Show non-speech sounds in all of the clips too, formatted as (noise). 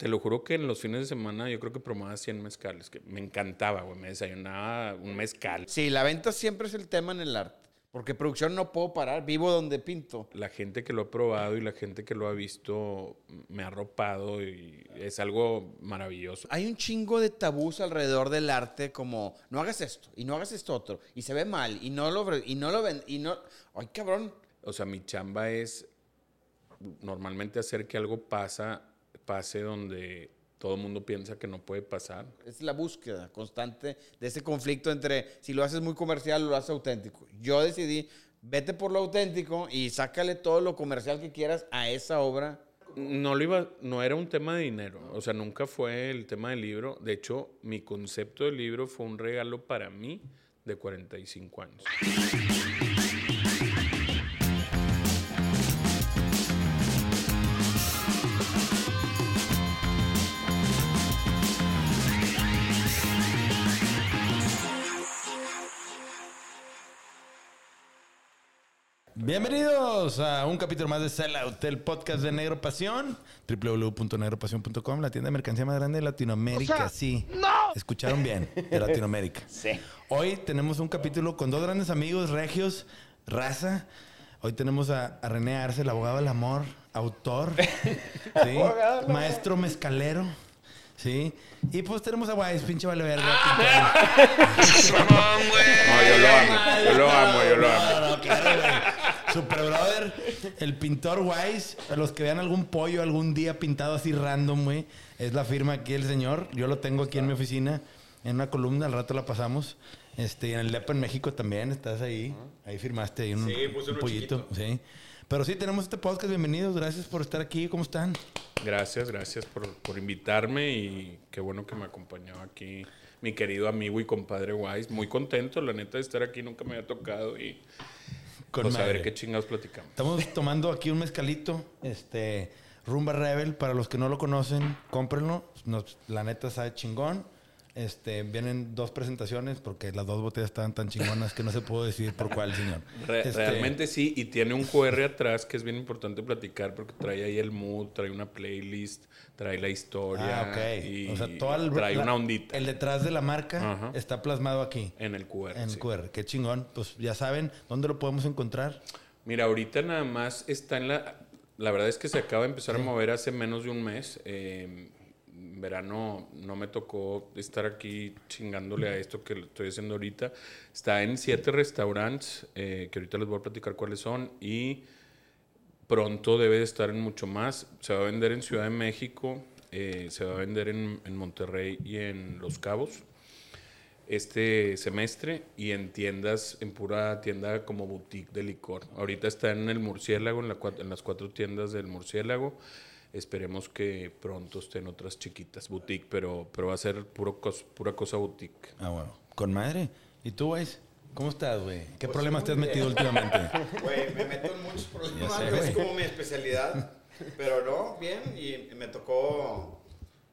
te lo juro que en los fines de semana yo creo que promovaba 100 mezcales, que me encantaba, güey. Me desayunaba un mezcal. Sí, la venta siempre es el tema en el arte. Porque producción no puedo parar, vivo donde pinto. La gente que lo ha probado y la gente que lo ha visto me ha arropado y es algo maravilloso. Hay un chingo de tabús alrededor del arte como no hagas esto y no hagas esto otro y se ve mal y no lo y no lo ven y no ay cabrón O sea, mi chamba es normalmente hacer que algo pasa, pase donde todo el mundo piensa que no puede pasar. es la búsqueda constante de ese conflicto entre si lo haces muy comercial o lo haces auténtico. Yo decidí vete por lo auténtico y sácale todo lo comercial que quieras a esa obra. No lo iba, no era un tema de dinero, o sea, nunca fue el tema del libro. De hecho, mi concepto del libro fue un regalo para mí de 45 años. Bienvenidos a un capítulo más de Sellout, el podcast de Negro Pasión, www.negropasión.com, la tienda de mercancía más grande de Latinoamérica. sí, escucharon bien, de (laughs) Latinoamérica. Sí. Hoy tenemos un capítulo con dos grandes amigos regios, raza. Hoy tenemos a, a René Arce, el abogado del amor, autor, (laughs) ¿sí? maestro mezcalero. Sí, y pues tenemos a Wise, pinche vale verga. (laughs) No, yo lo amo, yo lo amo, yo lo amo. No, no, claro. Super brother, el pintor Wise, a los que vean algún pollo algún día pintado así random, güey, es la firma aquí el señor. Yo lo tengo aquí en mi oficina, en una columna, al rato la pasamos. Este, en el DEPA en México también, estás ahí. Ahí firmaste ahí un, Sí, puse un uno pollito. Sí. Pero sí, tenemos este podcast. Bienvenidos, gracias por estar aquí. ¿Cómo están? Gracias, gracias por, por invitarme y qué bueno que me acompañó aquí mi querido amigo y compadre Wise. Muy contento, la neta, de estar aquí, nunca me había tocado y Con pues a ver qué chingados platicamos. Estamos tomando aquí un mezcalito, este Rumba Rebel, para los que no lo conocen, cómprenlo. Nos- la neta sabe chingón. Este, vienen dos presentaciones porque las dos botellas estaban tan chingonas que no se pudo decidir por cuál, señor. Re- Este, Realmente sí, y tiene un QR atrás que es bien importante platicar porque trae ahí el mood, trae una playlist, trae la historia Ah, ok. y o sea, todo el, trae la- una ondita El detrás de la marca Ajá. está plasmado aquí. en el QR. En sí. QR. Qué chingón. Pues ya saben, ¿dónde lo podemos encontrar? Mira, ahorita nada más está en la... La verdad es que se acaba de empezar a mover hace menos de un mes. Eh, verano no me tocó estar aquí chingándole a esto que estoy haciendo ahorita. Está en siete restaurantes, eh, que ahorita les voy a platicar cuáles son, y pronto debe de estar en mucho más. Se va a vender en Ciudad de México, eh, se va a vender en, Monterrey y en Los Cabos este semestre y en tiendas, en pura tienda como boutique de licor. Ahorita está en el Murciélago, en las cuatro tiendas del Murciélago. Esperemos que pronto estén otras chiquitas, boutique, pero, pero va a ser puro cos- pura cosa boutique. Ah, bueno. Con madre. ¿Y tú, Wise? ¿Cómo estás, güey? ¿Qué problemas te has metido últimamente? (laughs) Güey, me meto en muchos problemas, sé, es güey. como mi especialidad. Pero no, bien, y me tocó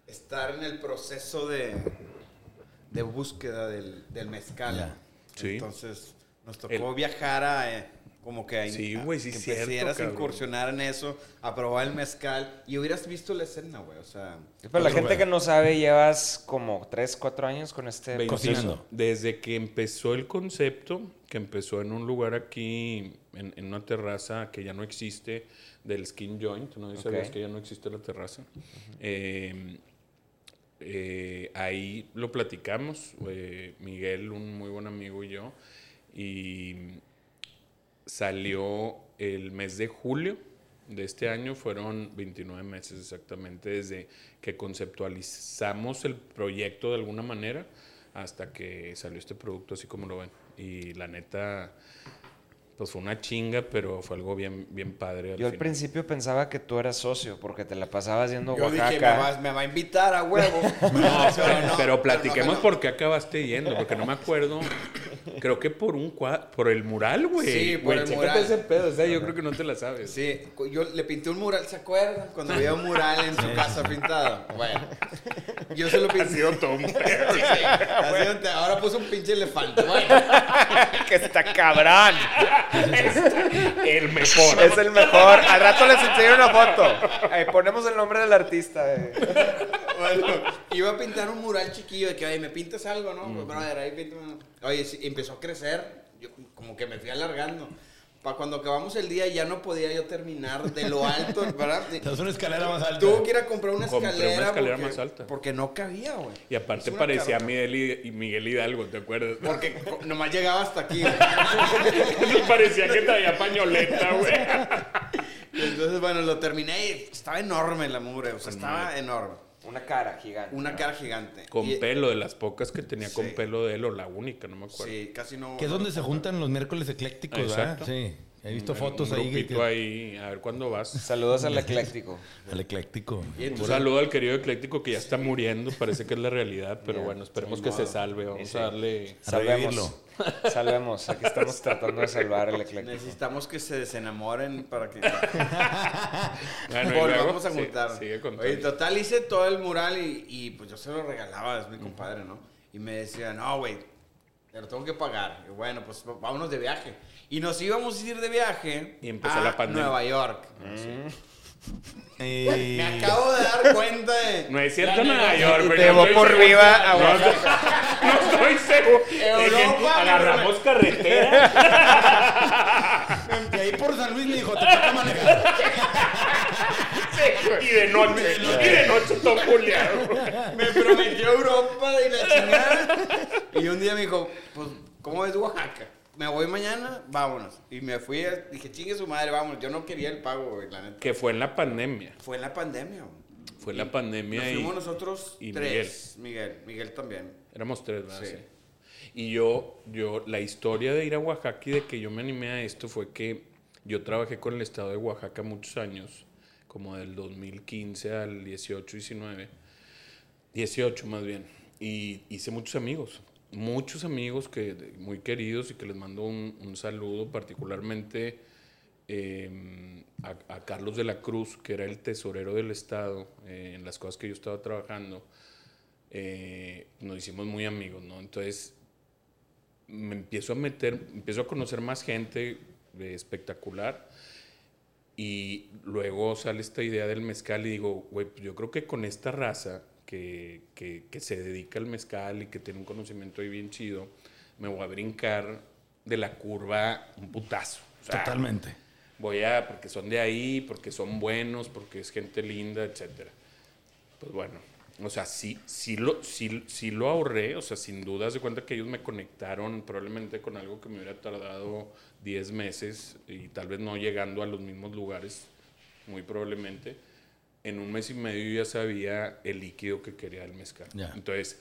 estar en el proceso de, de búsqueda del, del mezcal. Sí. Entonces, nos tocó viajar a, eh, como que a, Sí, a- güey, sí que cierto, cabrón. incursionar en eso, a probar el mezcal, y hubieras visto la escena, güey, o sea... Pero la gente que no sabe, llevas como 3, 4 años con este Cocinando. Desde que empezó el concepto, que empezó en un lugar aquí, en, en una terraza que ya no existe, del Skin Joint, ¿no ¿Y sabías que ya no existe la terraza? Eh, eh, ahí lo platicamos, eh, Miguel, un muy buen amigo y yo, y salió el mes de julio de este año, fueron 29 meses exactamente desde que conceptualizamos el proyecto de alguna manera hasta que salió este producto así como lo ven. Y la neta, pues fue una chinga, pero fue algo bien, bien padre. al Yo al final. principio pensaba que tú eras socio porque te la pasabas yendo a Yo dije, me va, me va a invitar a huevo. (laughs) No, pero, no, pero platiquemos no, por qué acabaste yendo, porque no me acuerdo Creo que por un cua- por el mural, güey. Sí, por el mural. ese pedo, o sea, yo creo que no te la sabes. Sí, yo le pinté un mural, ¿se acuerdan? Cuando había un mural en su casa pintado. Bueno, yo se lo pinté. Ha sido todo un pedo. Sí, (laughs) ha sido un te- ahora puso un pinche elefante. Bueno, (laughs) que está cabrón. El mejor. Es el mejor. Al rato les enseño una foto. Ahí ponemos el nombre del artista. eh. bueno, iba a pintar un mural chiquillo de que, oye, me pintas algo, ¿no? Pues, brother, ahí píntame. Oye, sí, empezó a crecer, yo como que me fui alargando. Para cuando acabamos el día ya no podía yo terminar de lo alto, (laughs) ¿verdad? Das una escalera más alta. Tuve que ir a comprar una Compré una escalera. escalera porque, más alta. Porque no cabía, güey. Y aparte Es parecía. Miguel, y Miguel Hidalgo, ¿te acuerdas? Porque nomás llegaba hasta aquí. güey. (laughs) parecía que traía pañoleta, güey. (laughs) Entonces, bueno, lo terminé y estaba enorme la mugre. O sea, estaba enorme. Una cara gigante. Una cara gigante. Con Y- pelo, de las pocas que tenía con pelo de él, o la única, no me acuerdo. Sí, casi no. Que es donde se juntan los miércoles eclécticos, ¿verdad? Sí. He visto Un- fotos un ahí. que- ahí, a ver cuándo vas. Saludos al ecléctico. (laughs) Al ecléctico. Y Un saludo al querido ecléctico que ya está muriendo, parece que es la realidad, pero bueno, esperemos que se salve, vamos a darle... Salvemos. (laughs) Salvemos. Aquí estamos tratando de salvar el ecléctico. necesitamos que se desenamoren para que (laughs) Bueno, volvamos a sí, juntar. sigue. Oye, total, hice todo el mural y, y, pues yo se lo regalaba, es mi compadre, ¿no? Y me decía, no, güey, te lo tengo que pagar. Y bueno, pues vámonos de viaje. Y nos íbamos a ir de viaje Y empezó a la pandemia. Nueva York. Eh, Me acabo de dar cuenta de... No es cierto Nueva. York, Y güey. te estoy por. Viva a No, Oaxaca. no estoy seguro. Europa, agarramos carretera. (laughs) Y ahí por San Luis me dijo, te toca manejar. y de noche. Y de noche todo culiado. Me prometió Europa y la chingada. Y un día me dijo, pues, ¿cómo ves Oaxaca? Me voy mañana, vámonos. Y me fui, dije, chingue su madre, vámonos. Yo no quería el pago, güey, la neta. Que fue en la pandemia. Fue en la pandemia, güey. Fue en la pandemia Nos y fuimos nosotros y tres. Miguel. Miguel, también. éramos tres, ¿verdad? Sí. Sí. Y yo, yo, la historia de ir a Oaxaca y de que yo me animé a esto fue que yo trabajé con el estado de Oaxaca muchos años, como del 2015 al 18, 19. 18 más bien. Y hice muchos amigos, muchos amigos que muy queridos y que les mando un, un saludo particularmente eh, a, a Carlos de la Cruz, que era el tesorero del Estado eh, en las cosas que yo estaba trabajando. Eh, nos hicimos muy amigos, ¿no? Entonces me empiezo a meter, empiezo a conocer más gente espectacular y luego sale esta idea del mezcal y digo, güey, pues yo creo que con esta raza que, que, que se dedica al mezcal y que tiene un conocimiento ahí bien chido, me voy a brincar de la curva un putazo. O sea, Totalmente. Voy a, porque son de ahí, porque son buenos, porque es gente linda, etcétera. Pues bueno, o sea, sí, sí, lo, sí, sí lo ahorré, o sea, sin duda, de cuenta que ellos me conectaron probablemente con algo que me hubiera tardado 10 meses y tal vez no llegando a los mismos lugares, muy probablemente. En un mes y medio ya sabía el líquido que quería el mezcal. Entonces,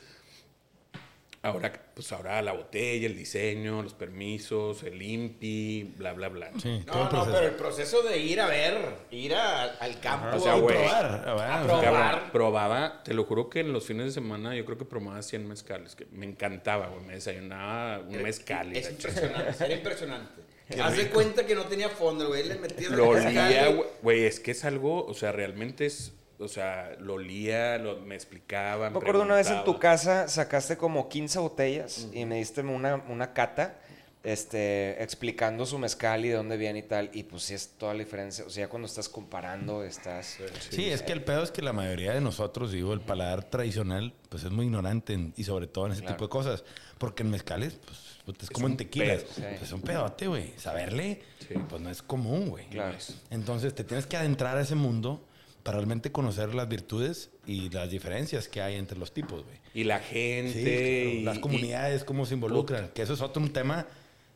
ahora, pues ahora la botella, el diseño, los permisos, el INPI, bla, bla, bla. Sí, No, no, proceso. pero el proceso de ir a ver, ir a- al campo. O sea, Y güey. probar. A sea, probar. Cabrón, probaba, te lo juro que en los fines de semana yo creo que probaba 100 mezcales, que me encantaba, güey, me desayunaba un mezcal y Es impresionante, era impresionante. Haz de cuenta que no tenía fondo, güey. Le metías Lo olía, güey, güey, es que es algo, o sea, realmente es, o sea, lo olía, lo, me explicaba. Me acuerdo una vez en tu casa sacaste como 15 botellas y me diste una, una cata este, explicando su mezcal y de dónde viene y tal. Y pues sí es toda la diferencia. O sea, ya cuando estás comparando, estás... Sí, es que el pedo es que la mayoría de nosotros, digo, el paladar tradicional, pues es muy ignorante en- y sobre todo en ese Claro. tipo de cosas. Porque en mezcales, pues, puta, es, Es como en tequilas. pedo, sí. Pues, es un pedote, güey. Saberle, Sí. pues no es común, güey. Claro. Entonces te tienes que adentrar a ese mundo para realmente conocer las virtudes y las diferencias que hay entre los tipos, güey. Y la gente. Sí, claro. y- las y- comunidades, cómo se involucran. Que eso es otro un tema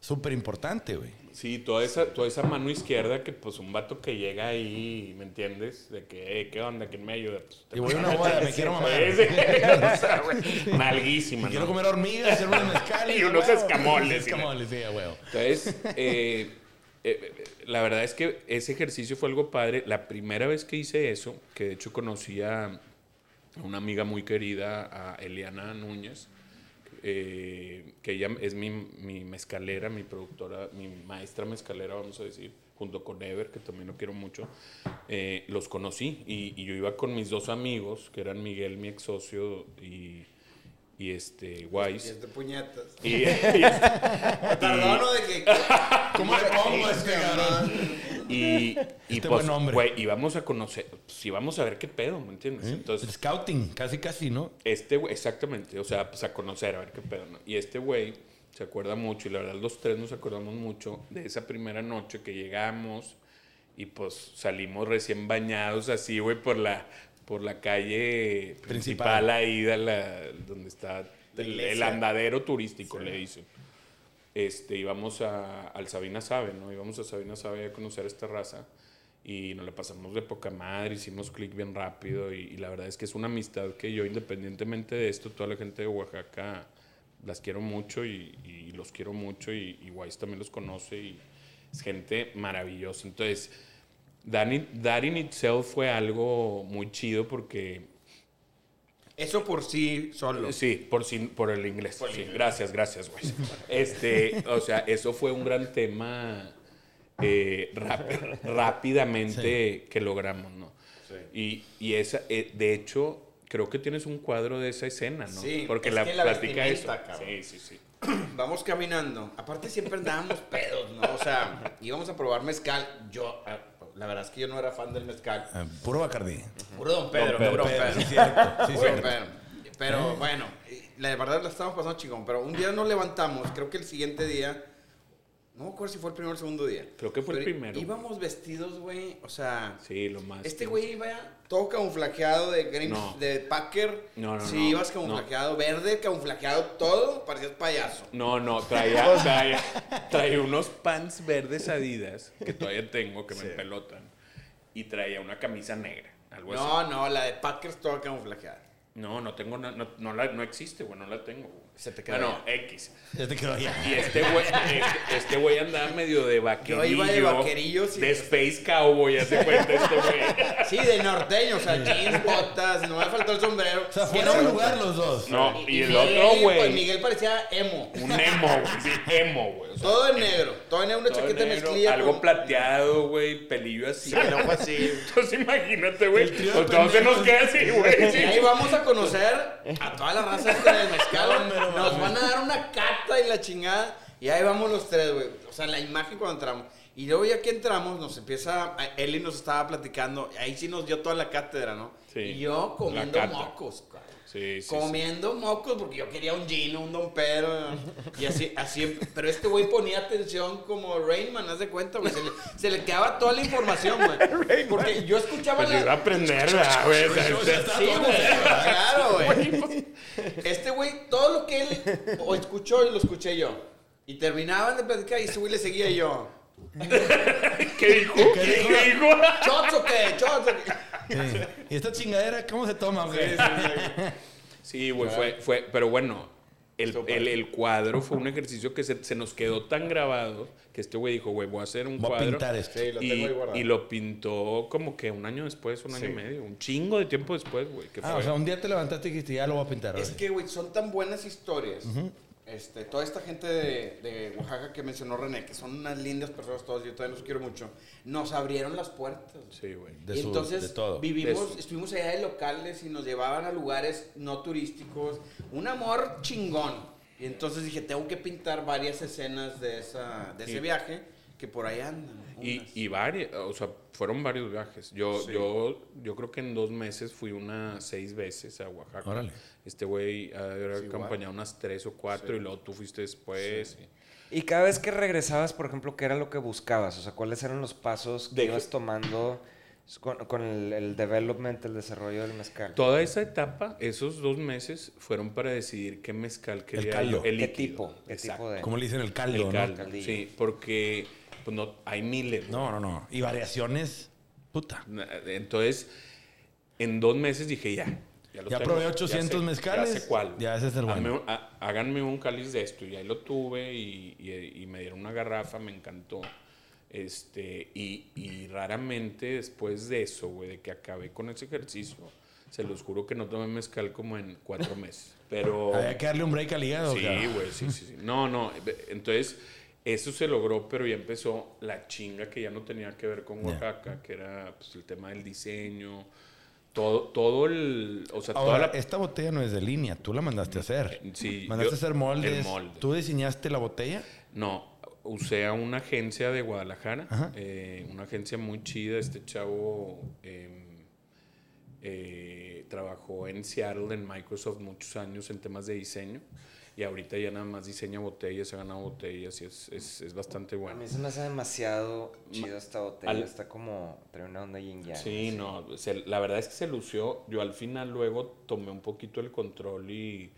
súper importante, güey. Sí, toda esa, toda esa mano izquierda que pues un vato que llega ahí, ¿me entiendes? De que, "Eh, ¿qué onda? ¿Quién me ayuda? Pues, Y voy a una boda, me (laughs) quiero mamar. Sí, sí. (laughs) O sea, güey, (laughs) Nalguísima, Quiero comer hormigas, hacer unos mezcales. Y unos huevo. escamoles, escamoles, sí, a huevo. Entonces, eh, eh, la verdad es que ese ejercicio fue algo padre. La primera vez que hice eso, que de hecho conocí a una amiga muy querida, a Eliana Núñez, eh, que ella es mi, mi mezcalera, mi productora, mi maestra mezcalera, vamos a decir, junto con Ever, que también lo quiero mucho, eh, los conocí. Y, y yo iba con mis dos amigos, que eran Miguel, mi ex socio, y, y este, Y Wise. es de puñetas. Y, (laughs) y- Perdono de que. ¿Cómo le pongo a este cabrón? y, y Este pues, buen hombre. güey, íbamos a conocer, pues íbamos a ver qué pedo, ¿me entiendes? El Entonces, scouting, casi casi, ¿no? este güey, exactamente, o sea, pues a conocer, a ver qué pedo, ¿no? Y este güey se acuerda mucho, y la verdad los tres nos acordamos mucho de esa primera noche que llegamos y pues salimos recién bañados así, güey, por la, por la calle principal, Principal. ahí de la, donde está el, el andadero turístico, le dicen. Este, íbamos a, al Sabina Sabe, ¿no? Íbamos a Sabina Sabe a conocer esta raza y nos la pasamos de poca madre, hicimos clic bien rápido y, y la verdad es que es una amistad que yo independientemente de esto, toda la gente de Oaxaca las quiero mucho y, y los quiero mucho y, y también los conoce y es gente maravillosa. Entonces, That in, itself fue algo muy chido porque Eso por sí solo. Sí, por, sin- por el inglés. Por el sí, inglés. Gracias, gracias, güey. Este, o sea, eso fue un gran tema eh, rap- rápidamente que logramos, ¿no? Y, y esa, eh, de hecho, creo que tienes un cuadro de esa escena, ¿no? Sí, Porque es la que la platica eso. cabrón. Sí, sí, sí. (clears throat) Vamos caminando. Aparte siempre andábamos pedos, ¿no? O sea, íbamos a probar mezcal. Yo, la verdad es que yo no era fan del mezcal. Eh, puro Bacardí. Puro Don Pedro, Don puro Don Pedro, sí, cierto. Sí, cierto. Pedro. Pero bueno, la verdad la estábamos pasando chingón. Pero un día nos levantamos, creo que el siguiente día, no me acuerdo si fue el primero o el segundo día. Creo que fue el primero. Íbamos vestidos, güey, o sea, Sí, lo más. este güey iba todo camuflajeado de Grim- No. de Packer. No, no, sí, no, ibas camuflajeado, verde, camuflajeado, todo, parecías payaso. No, no, traía, (laughs) traía, traía unos pants verdes Adidas que todavía tengo, que me pelotan. Y traía una camisa negra, algo así. No, no, la de Packers toda camuflajeada. No, no tengo, no, no, la, no existe, güey, no la tengo. güey. Se te quedó Bueno, ya. X. Ya te quedó ya. Y este güey, este, este güey andaba medio de vaquerillo. iba de vaquerillo, sí. De Space Cowboy, hace cuenta este güey. Sí, de norteño, o sea, jeans, botas, no me faltó el sombrero. O sea, fuera era un lugar los dos. No, y, el Miguel, otro pues, güey, Miguel parecía emo. un emo, güey, sí, emo, güey. Todo en negro, todo en negro, una todo chaqueta negro, mezclilla. Algo con- plateado, güey, pelillo así. Sí, no fue así. (laughs) Entonces imagínate, güey. El Pues se nos queda así, güey. Y (laughs) sí. ahí vamos a conocer a toda la raza del (laughs) mezcal. No Nos van a dar una cata y la chingada. Y ahí vamos los tres, güey. O sea, la imagen cuando entramos. Y luego ya que entramos, nos empieza... a- Eli nos estaba platicando. Ahí sí nos dio toda la cátedra, ¿no? Sí, Y yo comiendo mocos, cabrón. Sí, sí, sí. comiendo mocos porque yo quería un Gino, un Don Pedro y así, así, pero este güey ponía atención como Rainman, haz de cuenta, güey, se le, se le quedaba toda la información, güey, (laughs) porque yo escuchaba Pues iba a la... aprender, ¿verdad, güey. Sí, güey, claro, güey. Este güey, todo lo que él o escuchó, lo escuché yo. Y terminaban de platicar y ese güey le seguía yo. (laughs) (laughs) ¿Qué dijo? ¿Qué dijo? ¿Shots o qué? ¿Shots o qué? Sí. ¿Y esta chingadera cómo se toma, güey? Sí, güey, fue, fue, pero bueno, el, el, el cuadro fue un ejercicio que se, se nos quedó tan grabado que este güey dijo, güey, voy a hacer un Voy a cuadro. pintar esto. Sí, lo y, tengo ahí guardado. y lo pintó como que un año después, un año Sí. y medio, un chingo de tiempo después, güey. que Ah, fue- o sea, un día te levantaste y dijiste, ya lo voy a pintar. Es ahora. que, güey, son tan buenas historias. Este, toda esta gente de, de Oaxaca que mencionó René, que son unas lindas personas todos, yo todavía los quiero mucho, nos abrieron las puertas. Sí, güey. De Y su- entonces de todo. vivimos, De estuvimos allá de locales y nos llevaban a lugares no turísticos. Un amor chingón. Y entonces dije, tengo que pintar varias escenas de, esa, de ese viaje que por ahí andan. Y, y varios, o sea, fueron varios viajes. Yo, Sí. yo, yo creo que en dos meses fui unas seis veces a Oaxaca. Órale. Este güey ha de haber Sí, acompañado unas tres o cuatro y luego tú fuiste después. y- Y cada vez que regresabas, por ejemplo, ¿qué era lo que buscabas? O sea, ¿cuáles eran los pasos que De- ibas tomando con, con el, el development, el desarrollo del mezcal? Toda esa etapa, esos dos meses, fueron para decidir qué mezcal quería caldo. yo, el ¿Qué líquido. tipo? ¿Qué Exacto. tipo de...? ¿Cómo le dicen el caldo, El no? caldo, Caldillo. sí, porque pues no, hay miles. güey. No, no, no. Y variaciones, puta. Entonces, en dos meses dije, ya. Ya, lo Ya tengo, probé ya 800 sé, mezcales, Ya sé cuál. ya ese es el bueno. ha- háganme un cáliz de esto. Y ahí lo tuve y, y- y me dieron una garrafa, me encantó. Este, y, y raramente después de eso, güey, de que acabé con ese ejercicio, Se los juro que no tomé mezcal como en cuatro meses. Pero. (laughs) Había que darle un break al hígado. Sí, güey, sí, sí, sí. No, no. Entonces, eso se logró, pero ya empezó la chinga que ya no tenía que ver con. Oaxaca, que era pues, el tema del diseño. Todo, todo el. O sea, toda Ahora, la. esta botella no es de línea, tú la mandaste a hacer. Sí, Mandaste yo- a hacer moldes. molde. ¿Tú diseñaste la botella? No, usé a una agencia de Guadalajara, eh, una agencia muy chida. Este chavo eh, eh, trabajó en Seattle, en Microsoft, muchos años en temas de diseño. Y ahorita ya nada más diseña botellas, ha ganado botellas y es, es, es bastante A bueno. mí se me hace demasiado chido esta botella. al- Está como. Trae una onda yin yang. Sí, así. no, se- la verdad es que se lució. Yo al final luego tomé un poquito el control y,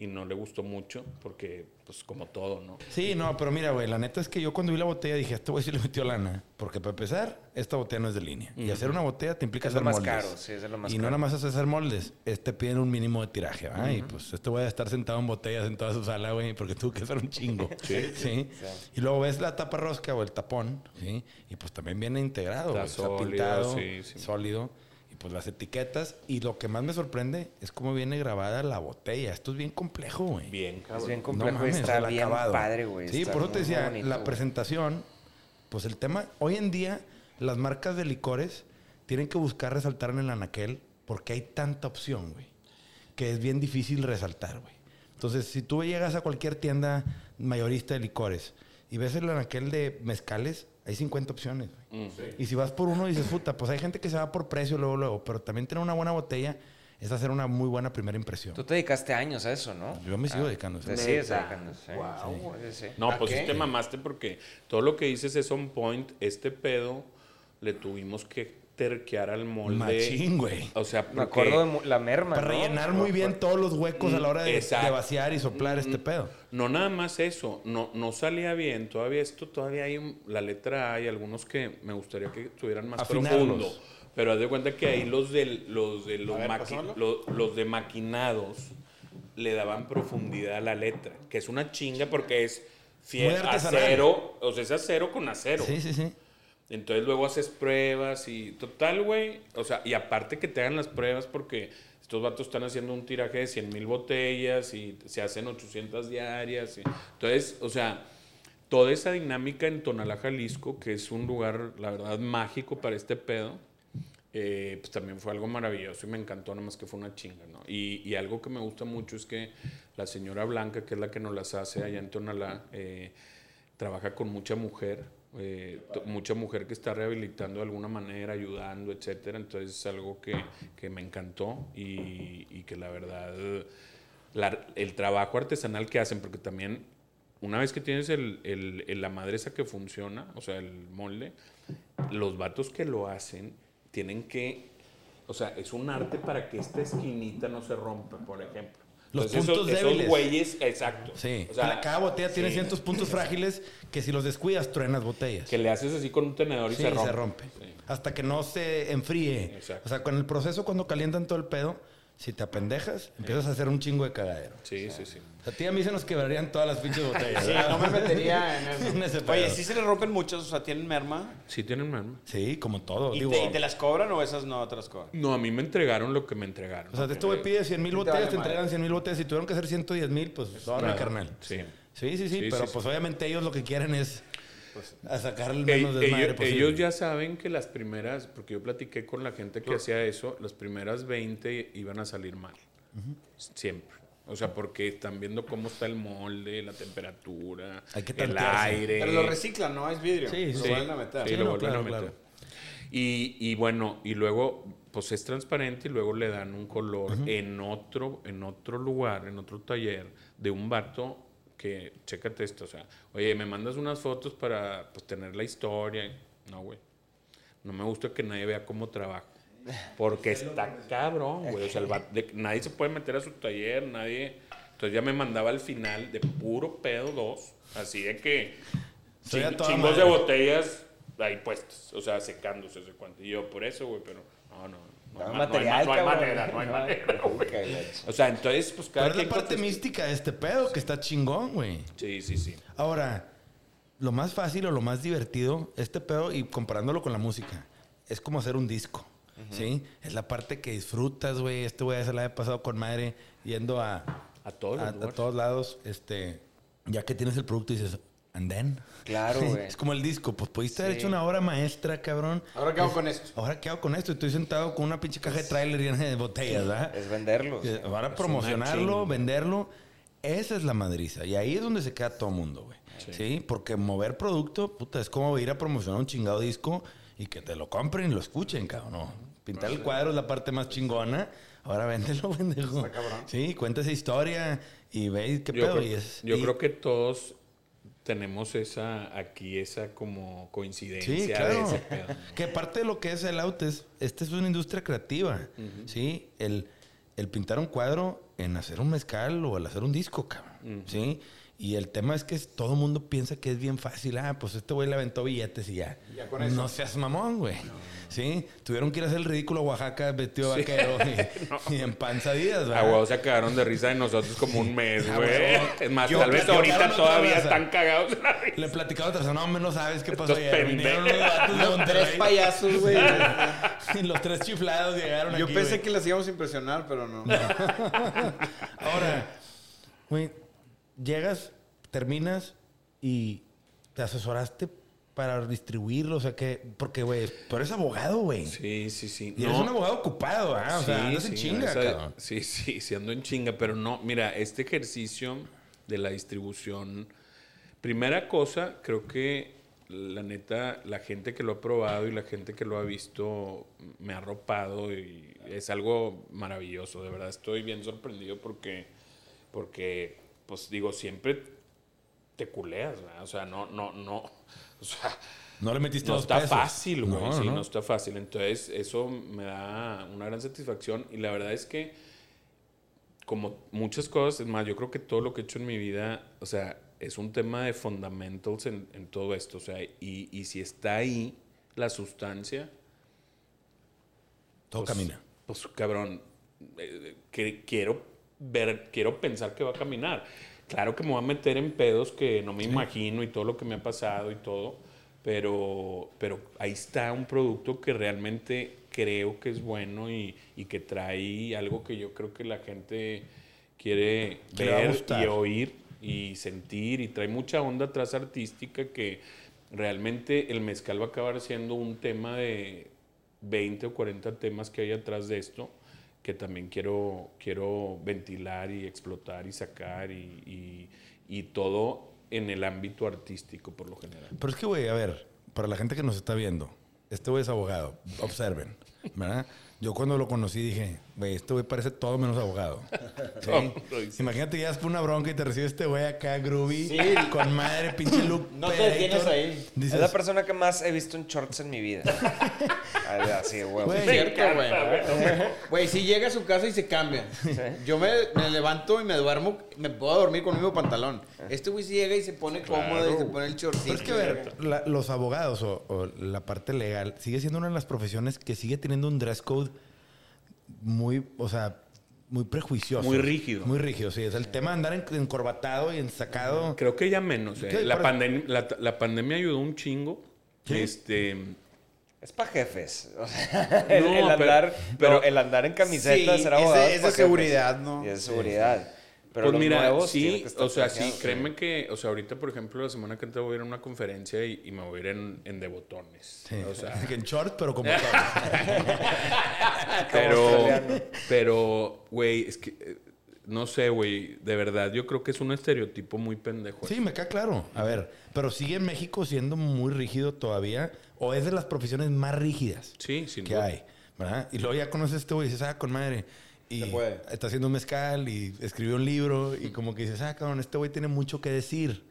y no le gustó mucho porque, pues como todo, ¿no? Sí, no, pero mira, güey, la neta es que yo cuando vi la botella dije, este güey sí le metió lana. Porque para empezar, esta botella no es de línea. Y hacer una botella te implica Es lo hacer más moldes. caro, sí, es de lo más y no caro. nada más es hacer moldes, este piden un mínimo de tiraje, ¿verdad? Y pues este güey a estar sentado en botellas en toda su sala, güey, porque tuvo que hacer un chingo. (laughs) Sí. Y luego ves la tapa rosca o el tapón, ¿sí? Y pues también viene integrado, Está güey, sólido, pintado, sí, sí. sólido. Y pues las etiquetas. Y lo que más me sorprende es cómo viene grabada la botella. Esto es bien complejo, güey. Bien, Es cabrón. bien No complejo y mames, está el bien acabado. padre, güey. Sí, está por eso te decía, bonito, la güey. presentación, pues el tema, hoy en día las marcas de licores tienen que buscar resaltar en el anaquel porque hay tanta opción, güey, que es bien difícil resaltar, güey. Entonces, si tú llegas a cualquier tienda mayorista de licores y ves el anaquel de mezcales, hay 50 opciones, güey. Mm. Y si vas por uno dices, puta, pues hay gente que se va por precio luego, luego, pero también tener una buena botella es hacer una muy buena primera impresión. Tú te dedicaste años a eso, ¿no? Yo me sigo Ah, dedicando a eso. Te sigues Neta. dedicando, sí. Guau. Sí, sí. No, ¿A pues qué? sí te mamaste porque todo lo que dices es on point. Este pedo le tuvimos que terquear al molde. Machín, güey. O sea, Me acuerdo de la merma, Para ¿no? rellenar muy bien todos los huecos a la hora de, de vaciar y soplar este pedo. no nada más eso, no, no salía bien. Todavía esto, todavía hay un- la letra A, hay algunos que me gustaría que estuvieran más Afinarlos. profundo. Pero haz de cuenta que ahí los del, los de los, ver, maqui- de maquinados le daban profundidad a la letra, que es una chinga porque es fiel, acero, o sea, es acero con acero. Sí, sí, sí. Entonces luego haces pruebas y total, güey. O sea, y aparte que te hagan las pruebas porque estos vatos están haciendo un tiraje de 100 mil botellas y se hacen 800 diarias. y- entonces, o sea, toda esa dinámica en Tonalá, Jalisco, que es un lugar, la verdad, mágico para este pedo, eh, pues también fue algo maravilloso y me encantó, nada más que fue una chinga, ¿no? Y, y algo que me gusta mucho es que la señora Blanca, que es la que nos las hace allá en Tonalá, eh, trabaja con mucha mujer, eh, mucha mujer que está rehabilitando de alguna manera, ayudando, etcétera. Entonces es algo que, que me encantó y, y que la verdad, el trabajo artesanal que hacen, porque también una vez que tienes el, el- el- la madre esa que funciona, o sea, el molde, los vatos que lo hacen tienen que, o sea, es un arte para que esta esquinita no se rompa, por ejemplo. Los Entonces, puntos esos, débiles. Esos güeyes, exacto. Sí. O sea, Cada- botella tiene sí. ciertos puntos frágiles que si los descuidas truenas botellas. Que le haces así con un tenedor y Sí, se rompe. se rompe. Sí. Hasta que no se enfríe. Exacto. O sea, con el proceso cuando calientan todo el pedo, si te apendejas, empiezas a hacer un chingo de cagadero. Sí, sí, sí. O sea, a ti a mí se nos quebrarían todas las pinches botellas. Sí, no me metería en (laughs) eso. En ese Oye, pedo. sí se le rompen muchas, o sea, tienen merma. Sí tienen merma. Sí, como todo. ¿Y, Digo, te, y te las cobran o esas no te las cobran? No, a mí me entregaron lo que me entregaron. O sea, este güey pide 100 mil Te botellas, vale te madre. entregan 100 mil botellas. Si tuvieron que hacer 110 mil, pues ahora, Nada. carnal. Sí. Sí, sí, sí, Sí, pero sí, pues obviamente ellos lo que quieren es a sacar el Ey- menos desmadre ellos, posible. ellos ya saben que las primeras, porque yo platiqué con la gente que hacía eso, las primeras 20 iban a salir mal. Siempre. O sea, porque están viendo cómo está el molde, la temperatura, Hay que el aire. Pero lo reciclan, ¿no? Es vidrio. Sí, lo sí. vuelven a meter. Sí, Sí, lo no, vuelven claro, a meter. claro. Y, y bueno, y luego, pues es transparente y luego le dan un color en otro, en otro lugar, en otro taller, de un vato que, chécate esto, o sea, oye, me mandas unas fotos para pues, tener la historia. No, güey. No me gusta que nadie vea cómo trabajo. Porque está cabrón, güey. O sea, de- nadie se puede meter a su taller, nadie. Entonces ya me mandaba al final de puro pedo dos. Así de que ching- chingos madre. de botellas ahí puestas. O sea, secándose ese cuento. Y yo, por eso, güey, pero no, no. No, hay, No, hay material, no hay manera, no hay manera, (laughs) güey. Ok, leche. O sea, entonces, pues cada Pero es la parte mística de este pedo que está chingón, güey. Sí, sí, sí. Ahora, lo más fácil o lo más divertido, este pedo, y comparándolo con la música, es como hacer un disco. ¿sí? Es la parte que disfrutas, güey. Este güey se la había pasado con madre yendo a, A todos a, todos lados. Este, ya que tienes el producto dices, and then. Claro, güey. es como el disco. Pues pudiste haber Sí. hecho una obra maestra, cabrón. Ahora qué hago con esto. Ahora qué hago con esto. Estoy sentado con una pinche caja de trailer llena de botellas, ¿verdad? Es venderlos. Que Ahora promocionarlo, venderlo, esa es la madriza. Y ahí es donde se queda todo mundo, güey. Sí. Porque mover producto, puta, es como ir a promocionar un chingado disco y que te lo compren y lo escuchen, cabrón. No. Pintar el cuadro es la parte más chingona. Ahora véndelo, (laughs) pendejo. Sí, cuenta esa historia y ve qué Yo, pedo. creo, y es, yo y- creo que todos tenemos esa aquí, esa como coincidencia Sí, de claro. (laughs) pedo. Que parte de lo que es el auto es, esta es una industria creativa, ¿sí? El, el pintar un cuadro en hacer un mezcal o el hacer un disco, cabrón, ¿sí? Y el tema es que todo el mundo piensa que es bien fácil. Ah, pues este güey le aventó billetes y ya. Ya con eso. No seas mamón, güey. ¿Sí? Tuvieron que ir a hacer el ridículo a Oaxaca vestido de vaquero y, (laughs) y en panzadillas, ¿verdad? huevos se cagaron de risa de nosotros como un mes, güey. Es más, Yo tal vez ahorita todavía están cagados de la risa. Le platicaba a otra persona, no, no sabes qué pasó ayer. Vinieron pendejos. vatos de Tres payasos, güey. (laughs) Y los tres chiflados llegaron Yo aquí, pensé güey. que las íbamos a impresionar, pero no. (laughs) Ahora, güey, llegas, terminas y te asesoraste para distribuirlo, o sea que, porque, güey, tú eres abogado, güey. Sí, sí, sí. Y eres No. un abogado ocupado, ¿ah? O sea, andas en chinga, esa- cabrón. Sí, sí, sí ando en chinga, pero no, mira, este ejercicio de la distribución, primera cosa, creo que la neta, la gente que lo ha probado y la gente que lo ha visto me ha arropado y es algo maravilloso, de verdad estoy bien sorprendido porque, porque pues digo, siempre te culeas, ¿verdad? o sea, no, no, no, (laughs) o sea... No le metiste No está pesos. fácil, güey. No, sí, no. no. está fácil. Entonces, eso me da una gran satisfacción. Y la verdad es que, como muchas cosas, es más, yo creo que todo lo que he hecho en mi vida, o sea, es un tema de fundamentals en, en todo esto. O sea, y, y si está ahí la sustancia, Todo pues, camina. Pues, cabrón, eh, que quiero ver, quiero pensar que va a caminar. Claro que me voy a meter en pedos que no me imagino y todo lo que me ha pasado y todo, pero, pero ahí está un producto que realmente creo que es bueno y, y que trae algo que yo creo que la gente quiere Que ver y oír y sentir y trae mucha onda atrás artística que realmente el mezcal va a acabar siendo un tema de 20 o 40 temas que hay atrás de esto que también quiero, quiero ventilar y explotar y sacar y, y- todo en el ámbito artístico por lo general. Pero es que, güey, a ver, para la gente que nos está viendo, este güey es abogado. Observen, ¿verdad? Yo cuando lo conocí dije, güey, este güey parece todo menos abogado. (laughs) Sí. Imagínate, llegas por una bronca y te recibe este güey acá, groovy, Sí. con madre, pinche look. No te detienes ahí. Dices, Es la persona que más he visto en shorts en mi vida. (laughs) Así. Güey. Es cierto, güey. Güey, si llega a su casa y se cambia. Yo me, me levanto y me duermo, me puedo dormir con el mismo pantalón. Este güey si llega y se pone cómodo y se pone el shortcito. Pero es que, ver, la- los abogados o, o la parte legal sigue siendo una de las profesiones que sigue teniendo un dress code muy, o sea, muy prejuicioso. Muy rígido. Muy rígido, sí. Es el tema de andar en- encorbatado y ensacado. Creo que ya menos. eh. La, pandem- la, la pandemia ayudó un chingo. Sí. Este, Es para jefes. (laughs) O sea, el, No, el pero- andar, pero- pero el andar en camiseta, Sí, ser es de- abogado. es de pa' jefes. seguridad, ¿no? Y es de seguridad. Pero pues los mira, nuevos sí, o sea, sí, créeme que, o sea, ahorita, por ejemplo, la semana que entra voy a ir a una conferencia y, y me voy a ir en, en de botones. Sí. O sea, (laughs) en short, pero (laughs) como todo. pero, pero, güey, es que, eh, no sé, güey, de verdad, yo creo que es un estereotipo muy pendejo. Sí, me queda claro. A ver, pero sigue en México siendo muy rígido todavía o es de las profesiones más rígidas Sí, sin que duda. hay, ¿verdad? Y luego ya conoces a este güey y dices, ah, con madre. Y puede. está haciendo un mezcal y escribió un libro y como que dices, ah, cabrón, este güey tiene mucho que decir.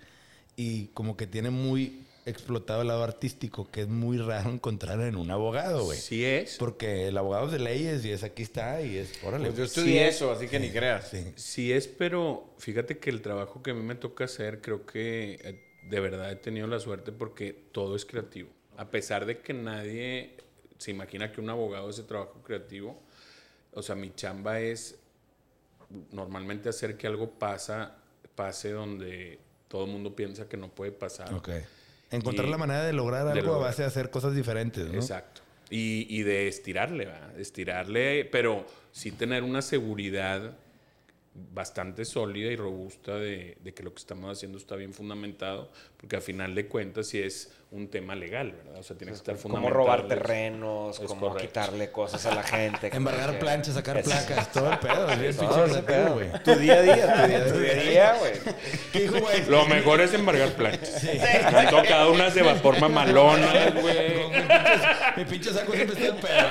Y como que tiene muy explotado el lado artístico, que es muy raro encontrar en un abogado, güey. Sí es. Porque el abogado es de leyes y es aquí está y es, órale. Pues yo Sí, estudié eso, así que ni creas. sí. Sí es, pero fíjate que el trabajo que a mí me toca hacer, creo que eh, de verdad he tenido la suerte porque todo es creativo. A pesar de que nadie se imagina que un abogado hace trabajo creativo, o sea, mi chamba es normalmente hacer que algo pasa, pase donde todo el mundo piensa que no puede pasar. Ok. Encontrar Y- la manera de lograr de algo a lograr. base de hacer cosas diferentes, ¿no? Exacto. Y, y de estirarle, ¿va? Estirarle, pero sí tener una seguridad bastante sólida y robusta de, de que lo que estamos haciendo está bien fundamentado, porque al final de cuentas sí es un tema legal, ¿verdad? O sea, tiene que estar Como fundamentado. robar terrenos, Es como correcto. quitarle cosas a la gente. como Embargar planchas, sacar Es- placas, todo el pedo. (laughs) es Todo creativo, pedo. güey. Tu día a día, tu día, a (laughs) día, güey. ¿Qué dijo, güey? Lo mejor es embargar planchas. Me han tocado unas de vapor mamalonas, güey. Mi (laughs) pinche, mi pinche saco siempre está el pedo.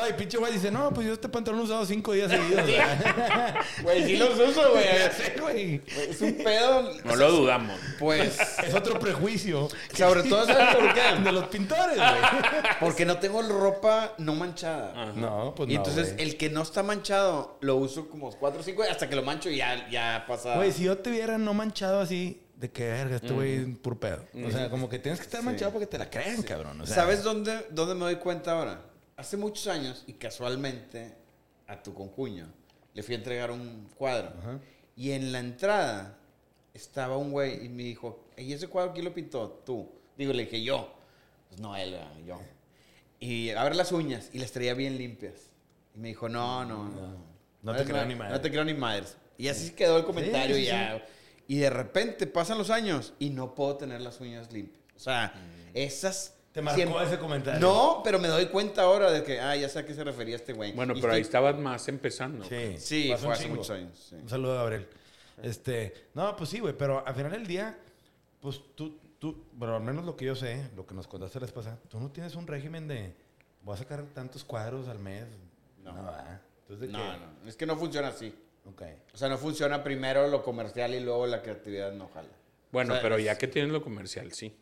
No, y pinche güey dice, no, pues yo este pantalón lo he usado cinco días seguidos. (laughs) Güey, sí los uso, güey. Ya sé, güey. Es un pedo. No lo dudamos. Pues, Es otro prejuicio. sobre todo, ¿sabes por qué? (laughs) De los pintores, güey. Porque no tengo ropa no manchada. No, pues y no, entonces güey. el que no está manchado lo uso como 4 o 5 hasta que lo mancho y ya, ya pasa. Güey, si yo te viera no manchado así, de que verga, este güey es pur pedo. O sea, como que tienes que estar manchado porque te la creen, cabrón. O sea, ¿Sabes dónde, dónde me doy cuenta ahora? Hace muchos años y casualmente a tu concuño le fui a entregar un cuadro. Y en la entrada estaba un güey y me dijo, ¿y ese cuadro quién lo pintó? Tú. Digo, le dije, yo. Pues no, él, ah, yo. Y a ver las uñas y las traía bien limpias. Y me dijo, no, no, no. No te creo ni madre. No te creo ni madres. Y así quedó el comentario Sí, y sí, ya. Y de repente pasan los años y no puedo tener las uñas limpias. O sea, esas... Te marcó ese comentario. No, pero me doy cuenta ahora de que, ah, ya sé a qué se refería este güey. Bueno, Y pero ahí estoy- estabas más empezando. Sí, Sí, pasó fue un hace chingo. muchos años. sí. Un saludo a Gabriel. Este, no, pues sí, güey, pero al final del día, pues tú, tú, pero al menos lo que yo sé, lo que nos contaste la vez pasada, tú no tienes un régimen de, voy a sacar tantos cuadros al mes. No. ¿verdad? Entonces, ¿de No, qué? no, es que no funciona así. Ok. O sea, no funciona primero lo comercial y luego la creatividad no jala. Bueno, O sea, pero es- ya que tienes lo comercial, sí.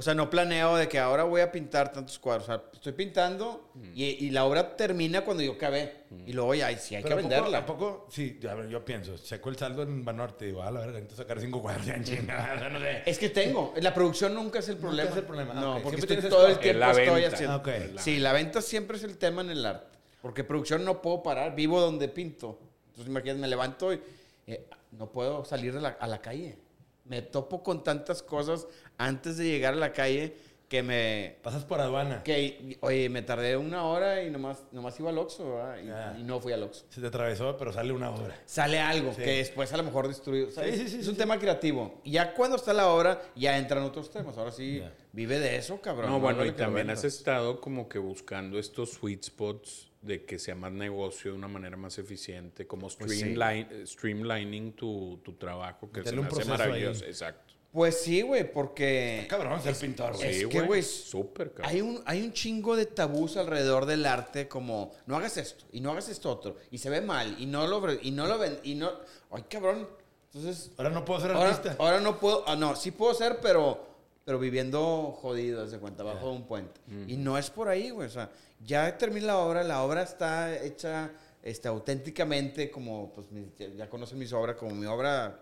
O sea, no planeo de que ahora voy a pintar tantos cuadros. O sea, estoy pintando y, y la obra termina cuando yo acabé. Y luego ya, sí, hay que Pero ¿a poco- venderla. ¿A poco? Sí, a ver, yo pienso, seco el saldo en Banorte, digo, a la verga, necesito sacar cinco cuadros ya en (laughs) no sé. Es que tengo. La producción nunca es el problema. es el problema. No, ok. porque Siempre estoy todo el tiempo la estoy venta. haciendo. Ah, ok. Sí, la venta siempre es el tema en el arte. Porque producción no puedo parar. Vivo donde pinto. Entonces, imagínate, me levanto y eh, no puedo salir de la- a la calle. Me topo con tantas cosas antes de llegar a la calle que me... Pasas por aduana. Que, oye, me tardé una hora y nomás, nomás iba al Oxxo. Y, Ah. y no fui al Oxxo. Se te atravesó, pero sale una hora. Sale algo Sí. que después a lo mejor destruye. ¿sabes? Sí, sí, sí, es sí, un sí. tema creativo. Y ya cuando está la obra, ya entran otros temas. Ahora sí, vive de eso, cabrón. No, bueno, y también has estado como que buscando estos sweet spots de que sea más negocio de una manera más eficiente, como Pues sí. streamline- eh, streamlining tu, tu trabajo, que se me un hace proceso maravilloso. ahí. Exacto. Pues sí, güey, porque Cabrón, ser pintor, güey. Es Sí, que, güey, Súper, cabrón. hay un, hay un chingo de tabús alrededor del arte como no hagas esto y no hagas esto otro y se ve mal y no lo y no lo ven y no ay cabrón entonces Ahora no puedo ser ahora, artista. ahora no puedo ah, no sí puedo ser pero pero viviendo jodido desde cuenta bajo de un puente y no es por ahí güey o sea ya terminé la obra la obra está hecha este auténticamente como pues mi- ya- ya conocen mis obras como mi obra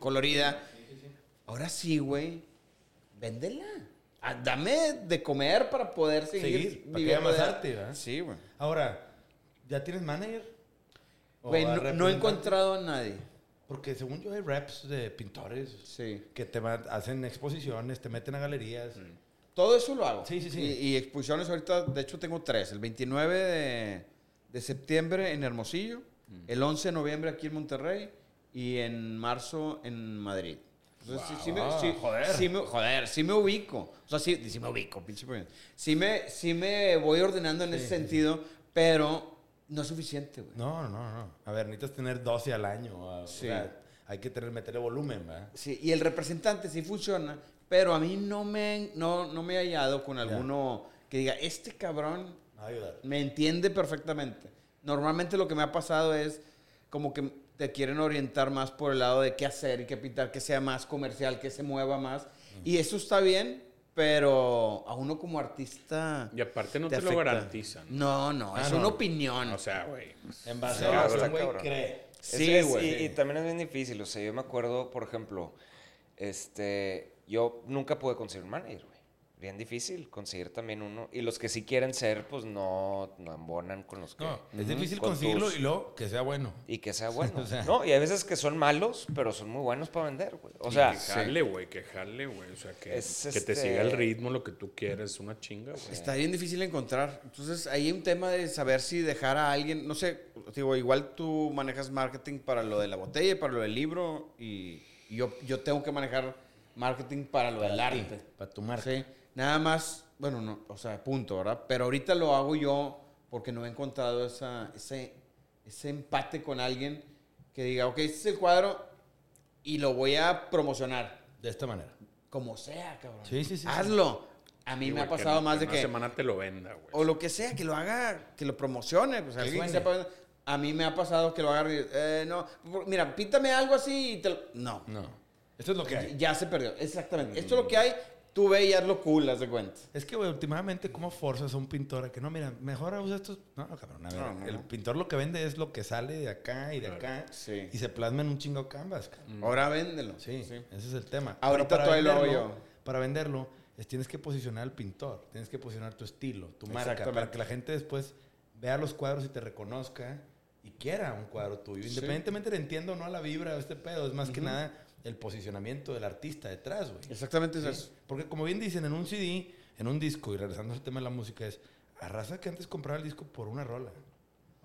colorida ahora sí güey véndela Ah, dame de comer para poder seguir, Seguir, para que más arte, ¿verdad? Sí, güey. Ahora, ¿ya tienes manager? ¿O Güey, no, no he encontrado a nadie. Porque según yo hay reps de pintores Sí. que te hacen exposiciones, te meten a galerías. Todo eso lo hago. Sí, sí, sí. Y, y exposiciones ahorita, de hecho tengo tres. El 29 de, de septiembre en Hermosillo, el 11 de noviembre aquí en Monterrey y en marzo en Madrid. Entonces, sí, sí me, Wow, sí- joder. sí me- joder, sí me ubico. O sea, sí, sí me ubico, pinche. Sí me, sí me voy ordenando en ese sentido, pero no es suficiente, güey. No, no, no. A ver, necesitas tener 12 al año. O Sí. sea, hay que tener, meterle volumen, ¿verdad? Sí, y el representante sí funciona, pero a mí no me, no, no me he hallado con alguno que diga, este cabrón ayudar. me entiende perfectamente. Normalmente lo que me ha pasado es como que te quieren orientar más por el lado de qué hacer y qué pintar, que sea más comercial, que se mueva más. Y eso está bien, pero a uno como artista... Y aparte no te, lo garantizan. No, no, Ah, es no. una opinión. O sea, güey. En base a lo que un güey cree. sí, güey. Y, y también es bien difícil. O sea, yo me acuerdo, por ejemplo, este, yo nunca pude conseguir un manager. Bien difícil conseguir también uno. Y los que sí quieren ser, pues no, no embonan con los que... No, es difícil Con conseguirlo tus- y luego que sea bueno. Y que sea (laughs) bueno. O sea. No, y hay veces que son malos, pero son muy buenos para vender, güey. O sea, que jale, güey, que jale, güey. O sea, que, Es, que te este- siga el ritmo, lo que tú quieras, es una chinga, güey. Está bien difícil encontrar. Entonces, ahí hay un tema de saber si dejar a alguien, no sé, digo, igual tú manejas marketing para lo de la botella, para lo del libro, y yo, yo tengo que manejar marketing para lo del Para arte. para tu marca. Sí, nada más, bueno, no, o sea, punto, ¿verdad? Pero ahorita lo hago yo porque no he encontrado esa, ese, ese empate con alguien que diga, ok, este es el cuadro y lo voy a promocionar. De esta manera. Como sea, cabrón. Sí, sí, sí. Hazlo. A mí Sí, me ha que pasado en- más de en que... Una semana te lo venda, güey. O lo que sea, que lo haga, que lo promocione. Pues alguien que sepa. A mí me ha pasado que lo haga. Eh, no, mira, píntame algo así y te lo- No. No. Esto es lo que hay. Ya se perdió. Exactamente. Esto es lo que hay. Tú ve y hazlo cool, haz de cuenta. Es que, güey, últimamente, ¿cómo forzas a un pintor a que no, mira, mejor usa estos. No, no, cabrón, a ver, No, no, el pintor lo que vende es lo que sale de acá y de acá Sí. y se plasma en un chingo canvas, cabrón. Ahora véndelo. Sí, ese es el tema. Ahorita todavía lo hago yo. Para venderlo, es, tienes que posicionar al pintor, tienes que posicionar tu estilo, tu marca, para que la gente después vea los cuadros y te reconozca y quiera un cuadro tuyo. Independientemente le entiendo o no a la vibra de este pedo, es más que nada el posicionamiento del artista detrás, güey. Exactamente es Sí, eso. Porque como bien dicen, en un CD, en un disco, y regresando al tema de la música, es a raza que antes compraba el disco por una rola.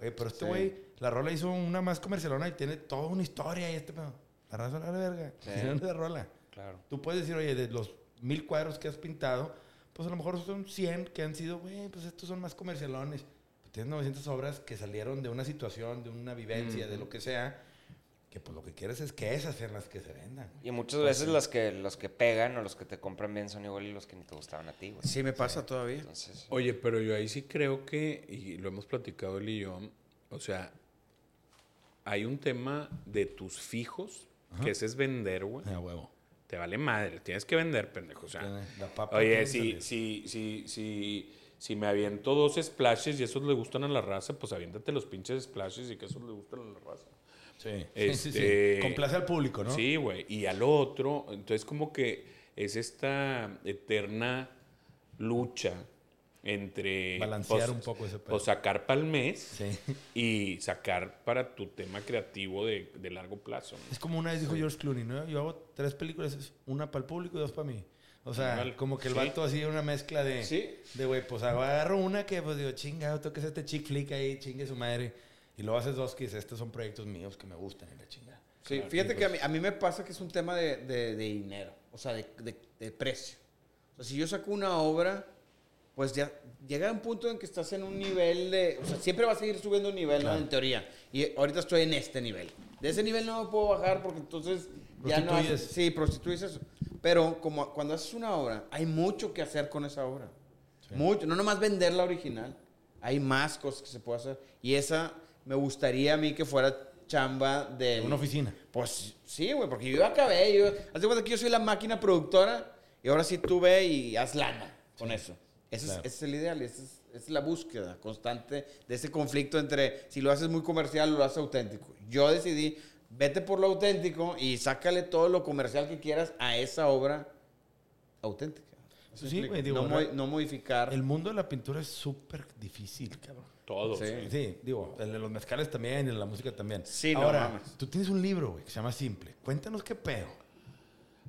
Oye, pero este Sí. güey, la rola hizo una más comercialona y tiene toda una historia y este pedo. La raza la verga. Sí. (laughs) Tiene una rola. claro. Tú puedes decir, oye, de los mil cuadros que has pintado, pues a lo mejor son 100 que han sido, güey, pues estos son más comercialones. Pero tienes 900 obras que salieron de una situación, de una vivencia, de lo que sea, que pues lo que quieres es que esas sean las que se vendan. güey. Y muchas veces los que, los que pegan o los que te compran bien son igual y los que ni te gustaban a ti, güey. Sí, me pasa todavía. Entonces, Oye, pero yo ahí sí creo que, y lo hemos platicado él y yo, o sea, hay un tema de tus fijos, que ese es vender, güey. A huevo. Te vale madre, tienes que vender, pendejo. O sea, la papa oye, si, si, si, si, si me aviento dos splashes y esos le gustan a la raza, pues aviéntate los pinches splashes y que esos le gustan a la raza. (laughs) Sí, sí, sí, Este- sí. Complace al público, ¿no? Sí, güey. Y al otro, entonces como que es esta eterna lucha entre... Balancear un poco ese pedo. Pues sacar para el mes Sí. (laughs) y sacar para tu tema creativo de, de largo plazo. ¿no? Es como una vez dijo George Clooney, ¿no? Yo hago tres películas, una para el público y dos para mí. O sea, Igual, como que el sí. vato así una mezcla de... Sí. De, güey, pues agarro una que, pues digo, chinga, tengo que hacer este chick flick ahí, chingue su madre. Y luego haces dos que dices, estos son proyectos míos que me gustan y la chinga. Sí, Claro, fíjate que a mí, a mí me pasa que es un tema de, de- de dinero, o sea, de, de- precio. O sea, si yo saco una obra, pues ya llega un punto en que estás en un nivel de... O sea, siempre va a seguir subiendo un nivel, ¿no? Claro. En teoría. Y ahorita estoy en este nivel. De ese nivel no me puedo bajar porque entonces ya no... Haces- sí, prostituyes eso. Pero como cuando haces una obra, hay mucho que hacer con esa obra. Mucho. No nomás vender la original. Hay más cosas que se puede hacer. Y esa me gustaría a mí que fuera chamba de... Una oficina. Pues sí, güey, porque yo acabé. Yo, haz de cuenta que yo soy la máquina productora y ahora sí tú ve y haz lana con eso. Ese, Claro. es, ese es el ideal y esa es, esa es la búsqueda constante de ese conflicto entre si lo haces muy comercial o lo haces auténtico. Yo decidí, vete por lo auténtico y sácale todo lo comercial que quieras a esa obra auténtica. ¿Sí Sí, güey, digo, no, mo- no modificar. El mundo de la pintura es súper difícil, cabrón. Todos. Sí. güey. Sí, digo, el de los mezcales también de la música también. Sí, no Ahora, mames. tú tienes un libro, güey, que se llama Simple. Cuéntanos qué pedo.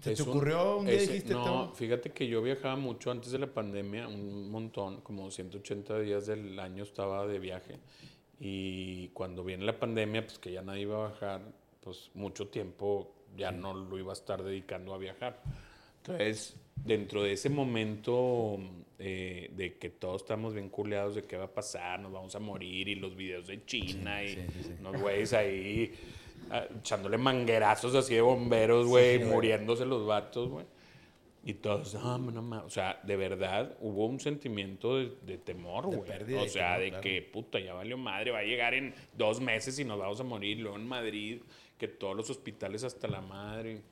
¿Se Es te un- ocurrió un día ese- dijiste No, tengo- fíjate que yo viajaba mucho antes de la pandemia, un montón, como 180 días del año estaba de viaje. Y cuando viene la pandemia, pues que ya nadie iba a bajar, pues mucho tiempo ya no lo iba a estar dedicando a viajar. Entonces, dentro de ese momento eh, de que todos estamos bien culeados de qué va a pasar, nos vamos a morir, y los videos de China, y sí, sí, unos güeyes ahí ah, echándole manguerazos así de bomberos, güey, muriéndose los vatos, güey. Y todos, no, no, no, o sea, de verdad hubo un sentimiento de, de temor, güey. O sea, temor, de claro. que, puta, ya valió madre, va a llegar en dos meses y nos vamos a morir. Luego en Madrid, que todos los hospitales hasta la madre.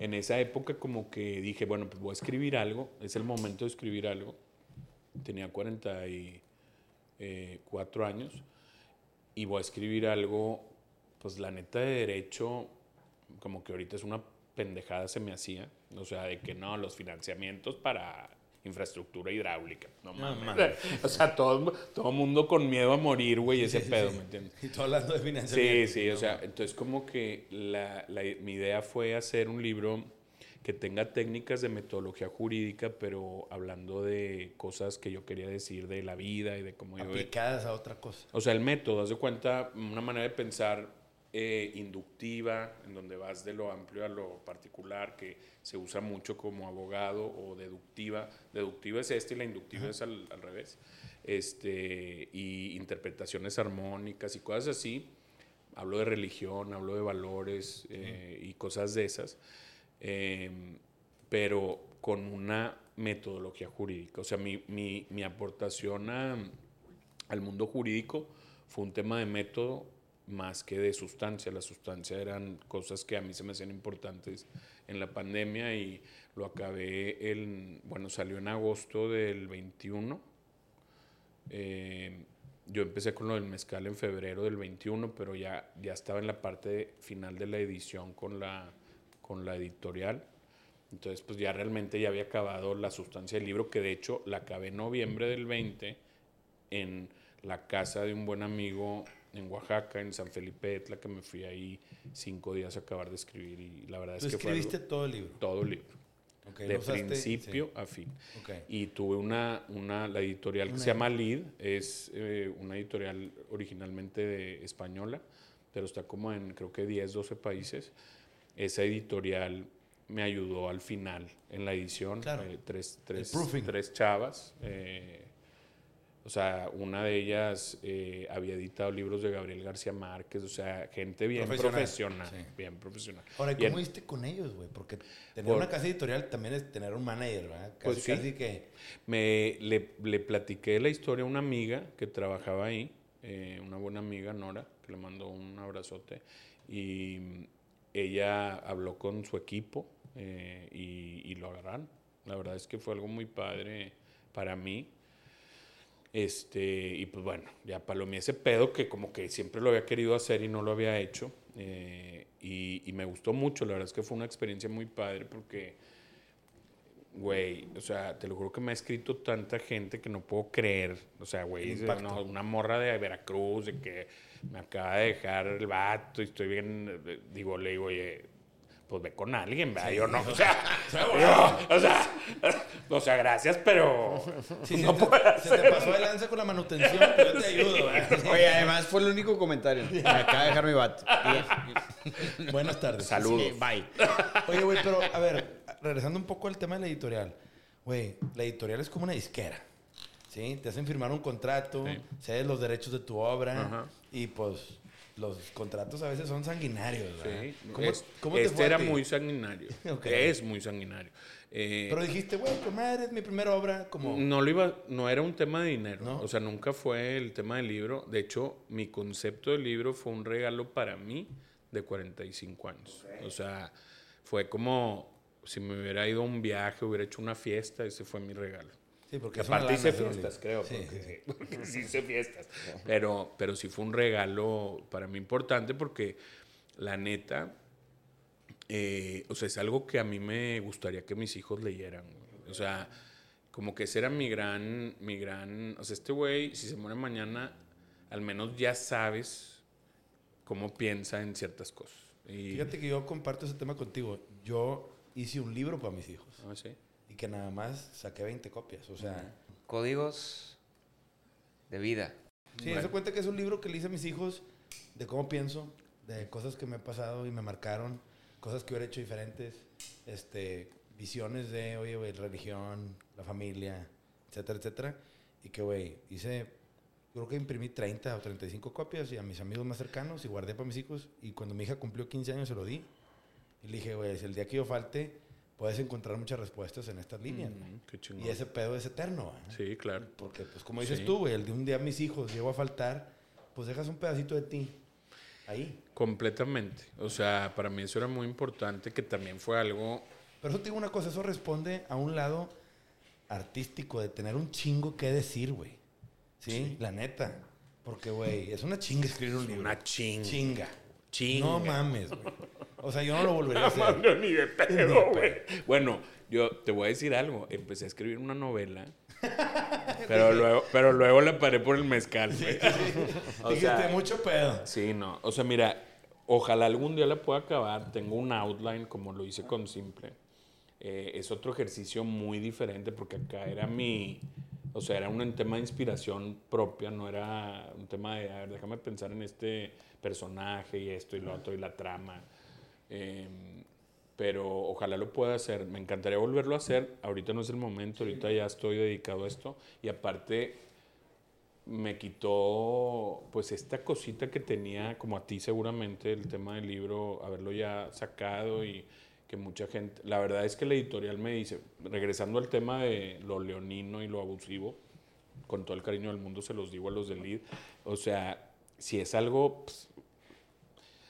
En esa época como que dije, bueno, pues voy a escribir algo, es el momento de escribir algo. Tenía 44 años y voy a escribir algo, pues la neta de derecho, como que ahorita es una pendejada se me hacía, o sea, de que no, los financiamientos para infraestructura hidráulica. No No mames. mames. (laughs) o sea, todo, todo mundo con miedo a morir, güey, ese pedo, ¿me entiendes? Y todo hablando de Sí, financiamiento. sí, o sea, entonces como que la, la- mi idea fue hacer un libro que tenga técnicas de metodología jurídica, pero hablando de cosas que yo quería decir de la vida y de cómo yo... Aplicadas a otra cosa. O sea, el método, haz de cuenta, una manera de pensar eh, inductiva, en donde vas de lo amplio a lo particular, que se usa mucho como abogado, o deductiva. Deductiva es este y la inductiva es al, al revés. Este, y interpretaciones armónicas y cosas así. Hablo de religión, hablo de valores eh, y cosas de esas. Eh, pero con una metodología jurídica. O sea, mi, mi, mi aportación a, al mundo jurídico fue un tema de método más que de sustancia. La sustancia eran cosas que a mí se me hacían importantes en la pandemia y lo acabé, el, bueno, salió en agosto del 21. Eh, yo empecé con lo del mezcal en febrero del 21, pero ya, ya estaba en la parte final de la edición con la, con la editorial. Entonces, pues ya realmente ya había acabado la sustancia del libro, que de hecho la acabé en noviembre del 20 en la casa de un buen amigo en Oaxaca, en San Felipe Etla, que me fui ahí cinco días a acabar de escribir y la verdad es que fue escribiste algo- todo el libro. todo el libro, Ok, de usaste- principio sí. a fin. Ok. Y tuve una, una la editorial que Una- se llama Lid, es eh, una editorial originalmente de española, pero está como en creo que 10, 12 países. Esa editorial me ayudó al final en la edición, Claro. eh, tres, tres, tres chavas. eh, o sea, una de ellas eh, había editado libros de Gabriel García Márquez, o sea, gente bien Profesional, profesional, sí. bien profesional. Ahora, ¿y Y en- ¿cómo diste con ellos, güey? Porque tener Por- una casa editorial también es tener un manager, ¿verdad? Casi, Pues sí. casi que... Me, le, le platiqué la historia a una amiga que trabajaba ahí, eh, una buena amiga, Nora, que le mandó un abrazote, y ella habló con su equipo eh, y, y lo agarraron. La verdad es que fue algo muy padre para mí. Este, y pues bueno, ya palomé ese pedo que como que siempre lo había querido hacer y no lo había hecho. eh, y, y me gustó mucho, la verdad es que fue una experiencia muy padre porque Güey, o sea, te lo juro que me ha escrito tanta gente que no puedo creer. O sea, güey, no, una morra de Veracruz, de que me acaba de dejar el vato y estoy bien. eh, Digo, le digo, oye, pues ve con alguien, ¿verdad? Yo no, o sea, (laughs) yo, o sea, (laughs) o sea, gracias, pero Sí, no se, puedo te, se te pasó de lanza con la manutención, pero yo te ayudo, ¿verdad? (laughs) Oye, además fue el único comentario. Me acaba de dejar mi vato. Buenas tardes. Saludos. Sí, bye. Oye, güey, pero a ver, regresando un poco al tema de la editorial. Güey, la editorial es como una disquera. ¿Sí? Te hacen firmar un contrato, Sí. cedes los derechos de tu obra Ajá. y pues los contratos a veces son sanguinarios, ¿verdad? Sí, ¿Cómo, es- cómo te este fue era muy sanguinario. (laughs) Es muy sanguinario. Eh, Pero dijiste, güey, pues madre, es mi primera obra, como... No lo iba, no era un tema de dinero. ¿No? O sea, nunca fue el tema del libro. De hecho, mi concepto del libro fue un regalo para mí de 45 años. O sea, fue como si me hubiera ido a un viaje, hubiera hecho una fiesta, ese fue mi regalo. Sí, porque aparte hice fiestas, libro. creo, Sí, porque, sí. sí, (laughs) porque sí hice fiestas. Pero, pero sí fue un regalo para mí importante porque la neta, eh, o sea, es algo que a mí me gustaría que mis hijos leyeran. O sea, como que ese era mi gran, mi gran, o sea, este güey, si se muere mañana, al menos ya sabes cómo piensa en ciertas cosas. Y, Fíjate que yo comparto ese tema contigo. Yo hice un libro para mis hijos Ah, sí. Que nada más saqué 20 copias. O sea, Códigos de vida. sí, se cuenta que es un libro que le hice a mis hijos de cómo pienso, de cosas que me han pasado y me marcaron, cosas que hubiera hecho diferentes, este, visiones de, oye, güey, religión, la familia, etcétera, etcétera. Y que, güey, hice, creo que imprimí 30 o 35 copias y a mis amigos más cercanos y guardé para mis hijos. Y cuando mi hija cumplió 15 años se lo di. Y le dije, güey, el día que yo falte, puedes encontrar muchas respuestas en estas líneas. Mm, qué. Y ese pedo es eterno. ¿eh? Sí, claro. Porque, pues, como dices Sí. tú, güey, el de un día mis hijos llego a faltar, pues dejas un pedacito de ti ahí. Completamente. O sea, para mí eso era muy importante, que también fue algo Pero eso te digo una cosa, eso responde a un lado artístico de tener un chingo que decir, güey. ¿Sí? La neta. Porque, güey, es una chinga escribir un libro. una chinga. Chinga. Chinga. No mames, güey. O sea, yo no lo volvería a hacer. no, ni de pedo, güey. Bueno, yo te voy a decir algo. Empecé a escribir una novela. (laughs) pero, luego, pero luego la paré por el mezcal, güey. (laughs) O Dijiste, mucho pedo. Sí, no. O sea, mira, ojalá algún día la pueda acabar. Tengo un outline como lo hice con Simple. Eh, es otro ejercicio muy diferente porque acá era mi... O sea, era un tema de inspiración propia, no era un tema de, a ver, déjame pensar en este personaje y esto y lo otro y la trama. Eh, pero ojalá lo pueda hacer. Me encantaría volverlo a hacer. Ahorita no es el momento, ahorita ya estoy dedicado a esto. Y aparte, me quitó pues esta cosita que tenía, como a ti seguramente, el tema del libro, haberlo ya sacado y que mucha gente, la verdad es que la editorial me dice, regresando al tema de lo leonino y lo abusivo, con todo el cariño del mundo se los digo a los del lead, o sea, si es algo, pues,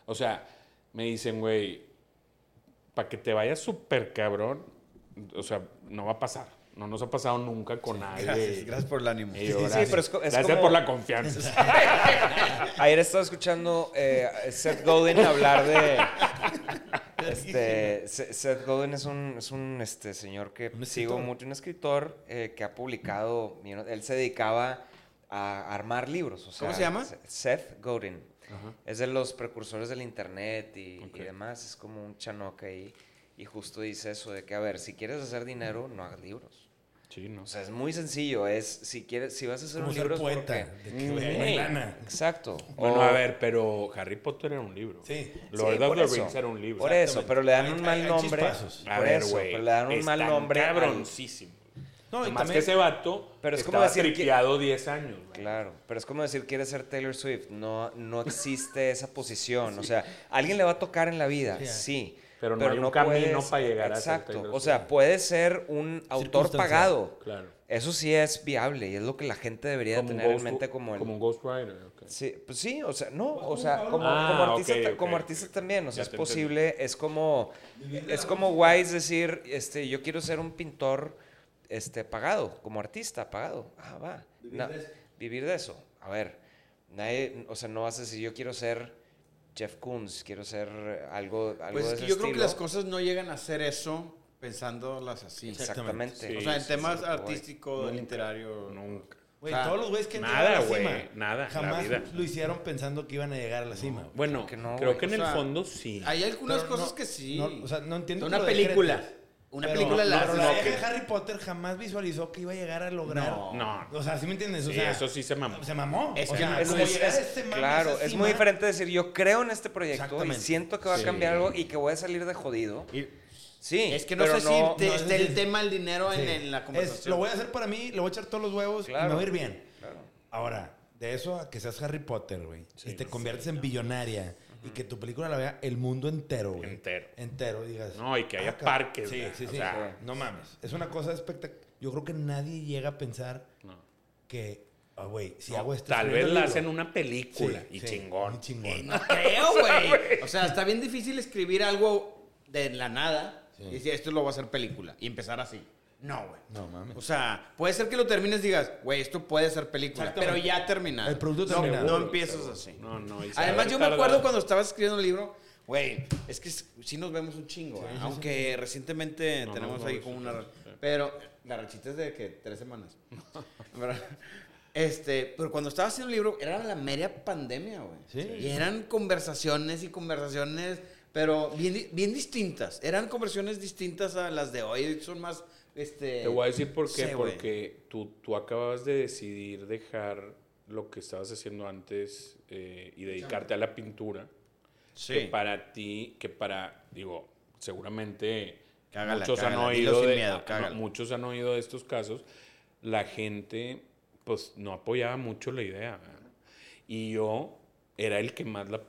o sea, me dicen, güey, para que te vayas súper cabrón, o sea, no va a pasar. No nos ha pasado nunca con nadie. Gracias, gracias por el ánimo. Yo, Sí, gracias. pero es co- es Gracias como- por la confianza. (laughs) Ayer estaba escuchando eh, Seth Godin hablar de. Este, Se- Seth Godin es un, es un este, señor que Un sigo mucho, un escritor eh, que ha publicado. él se dedicaba a armar libros. o sea, ¿Cómo se llama? Seth Godin. Es de los precursores del internet y, y demás. Es como un chanoca ahí. Y justo dice eso de que, a ver, si quieres hacer dinero, no hagas libros. Sí, no. O sea, es muy sencillo. Es si quieres, si vas a hacer Como un ser libro, es poeta. porque- De que, hay lana. Exacto. Bueno, O- a ver, pero Harry Potter era un libro. Sí. Lord Sí, of the. Rings era un libro. Por eso, pero le dan Hay- un hay- mal hay nombre. chispazos. A por ver, eso, güey. pero le dan un mal nombre. cabroncísimo. No, y Más también- que ese vato Pero es como decir que- tripeado 10 años. güey. Claro, pero es como decir quieres ser Taylor Swift. No, no existe esa posición. O sea, alguien le va a tocar en la vida, Sí, sí. Pero no hay un camino para llegar a ser Exacto. O sea, puede ser un autor pagado. Claro. Eso sí es viable y es lo que la gente debería un tener en mente como el... Como un Ghostwriter. ok. Sí, pues sí, o sea, no, o sea, como, Ah, como artista, ok, ta- ok, como artista también, o sea, Ya es posible, es como, es como wise decir, este, yo quiero ser un pintor, este, pagado, como artista, pagado, ah, va, Na- vivir de eso, a ver, nadie, o sea, no vas a decir, yo quiero ser Jeff Koons, quiero ser algo, algo Pues de es ese yo creo que estilo. las cosas no llegan a hacer eso pensándolas así. Exactamente. Sí, o sea, en sí, temas sí, artístico, Nunca, literario. Nunca. Güey, O sea, todos los güeyes que nada, a la güey, cima, nada, la jamás vida. lo hicieron pensando que iban a llegar a la cima. güey. Bueno, que no, creo que en O el sea, fondo sí. Hay algunas Pero cosas no- que sí. no, o sea, no entiendo Una película. decretes. Una Pero- película la pero la no, vieja que- de Harry Potter jamás visualizó que iba a llegar a lograr. No. No. O sea, ¿sí me entiendes? O Sí, sea, eso sí se mamó. Se mamó. Es o que sea, Es- como es- este claro, es cima, muy diferente decir, yo creo en este proyecto y siento que va a Sí. cambiar algo y que voy a salir de jodido. Y- Sí, es que no pero sé si te- no, esté es- el tema del dinero en, Sí. en la Es, conversación. lo voy a hacer para mí, le voy a echar todos los huevos y me va a ir bien. Claro. Ahora, de eso a que seas Harry Potter, güey, Sí, y te conviertes en billonaria y que tu película la vea el mundo entero, güey. Entero. Entero, digas. No, y que haya cabrón. parques, Sí, güey. sí, O sí. sea, no mames. Es una cosa espectacular. Yo creo que nadie llega a pensar no. que, ah, güey, si No, hago esto. tal vez la hacen una película Sí, y sí, chingón. muy chingón. No creo, güey. O sea, está bien difícil escribir algo de la nada y decir, esto lo voy a hacer película. Y empezar así. No, güey. No mames. O sea, puede ser que lo termines y digas, güey, esto puede ser película, pero ya terminado. El producto no, terminado. No empiezas así. No, no. y Además, yo me acuerdo cuando estabas escribiendo el libro, güey, es que sí nos vemos un chingo, ¿eh? aunque recientemente No, tenemos no, ahí no, como sí, una... sí. Pero la rachita es de que tres semanas. (laughs) Pero, este, pero cuando estaba haciendo el libro, era la media pandemia, güey. Sí. Y eran conversaciones y conversaciones, pero bien distintas. Eran conversaciones distintas a las de hoy, son más... Este, Te voy a decir por qué. Sí. Porque tú, tú acababas de decidir dejar lo que estabas haciendo antes eh, y dedicarte a la pintura. Sí. Que para ti, que para, digo, seguramente Cágala, muchos han cágala, oído de, miedo, no, cágala. muchos han oído de estos casos. La gente, pues, no apoyaba mucho la idea. Y yo era el que más la,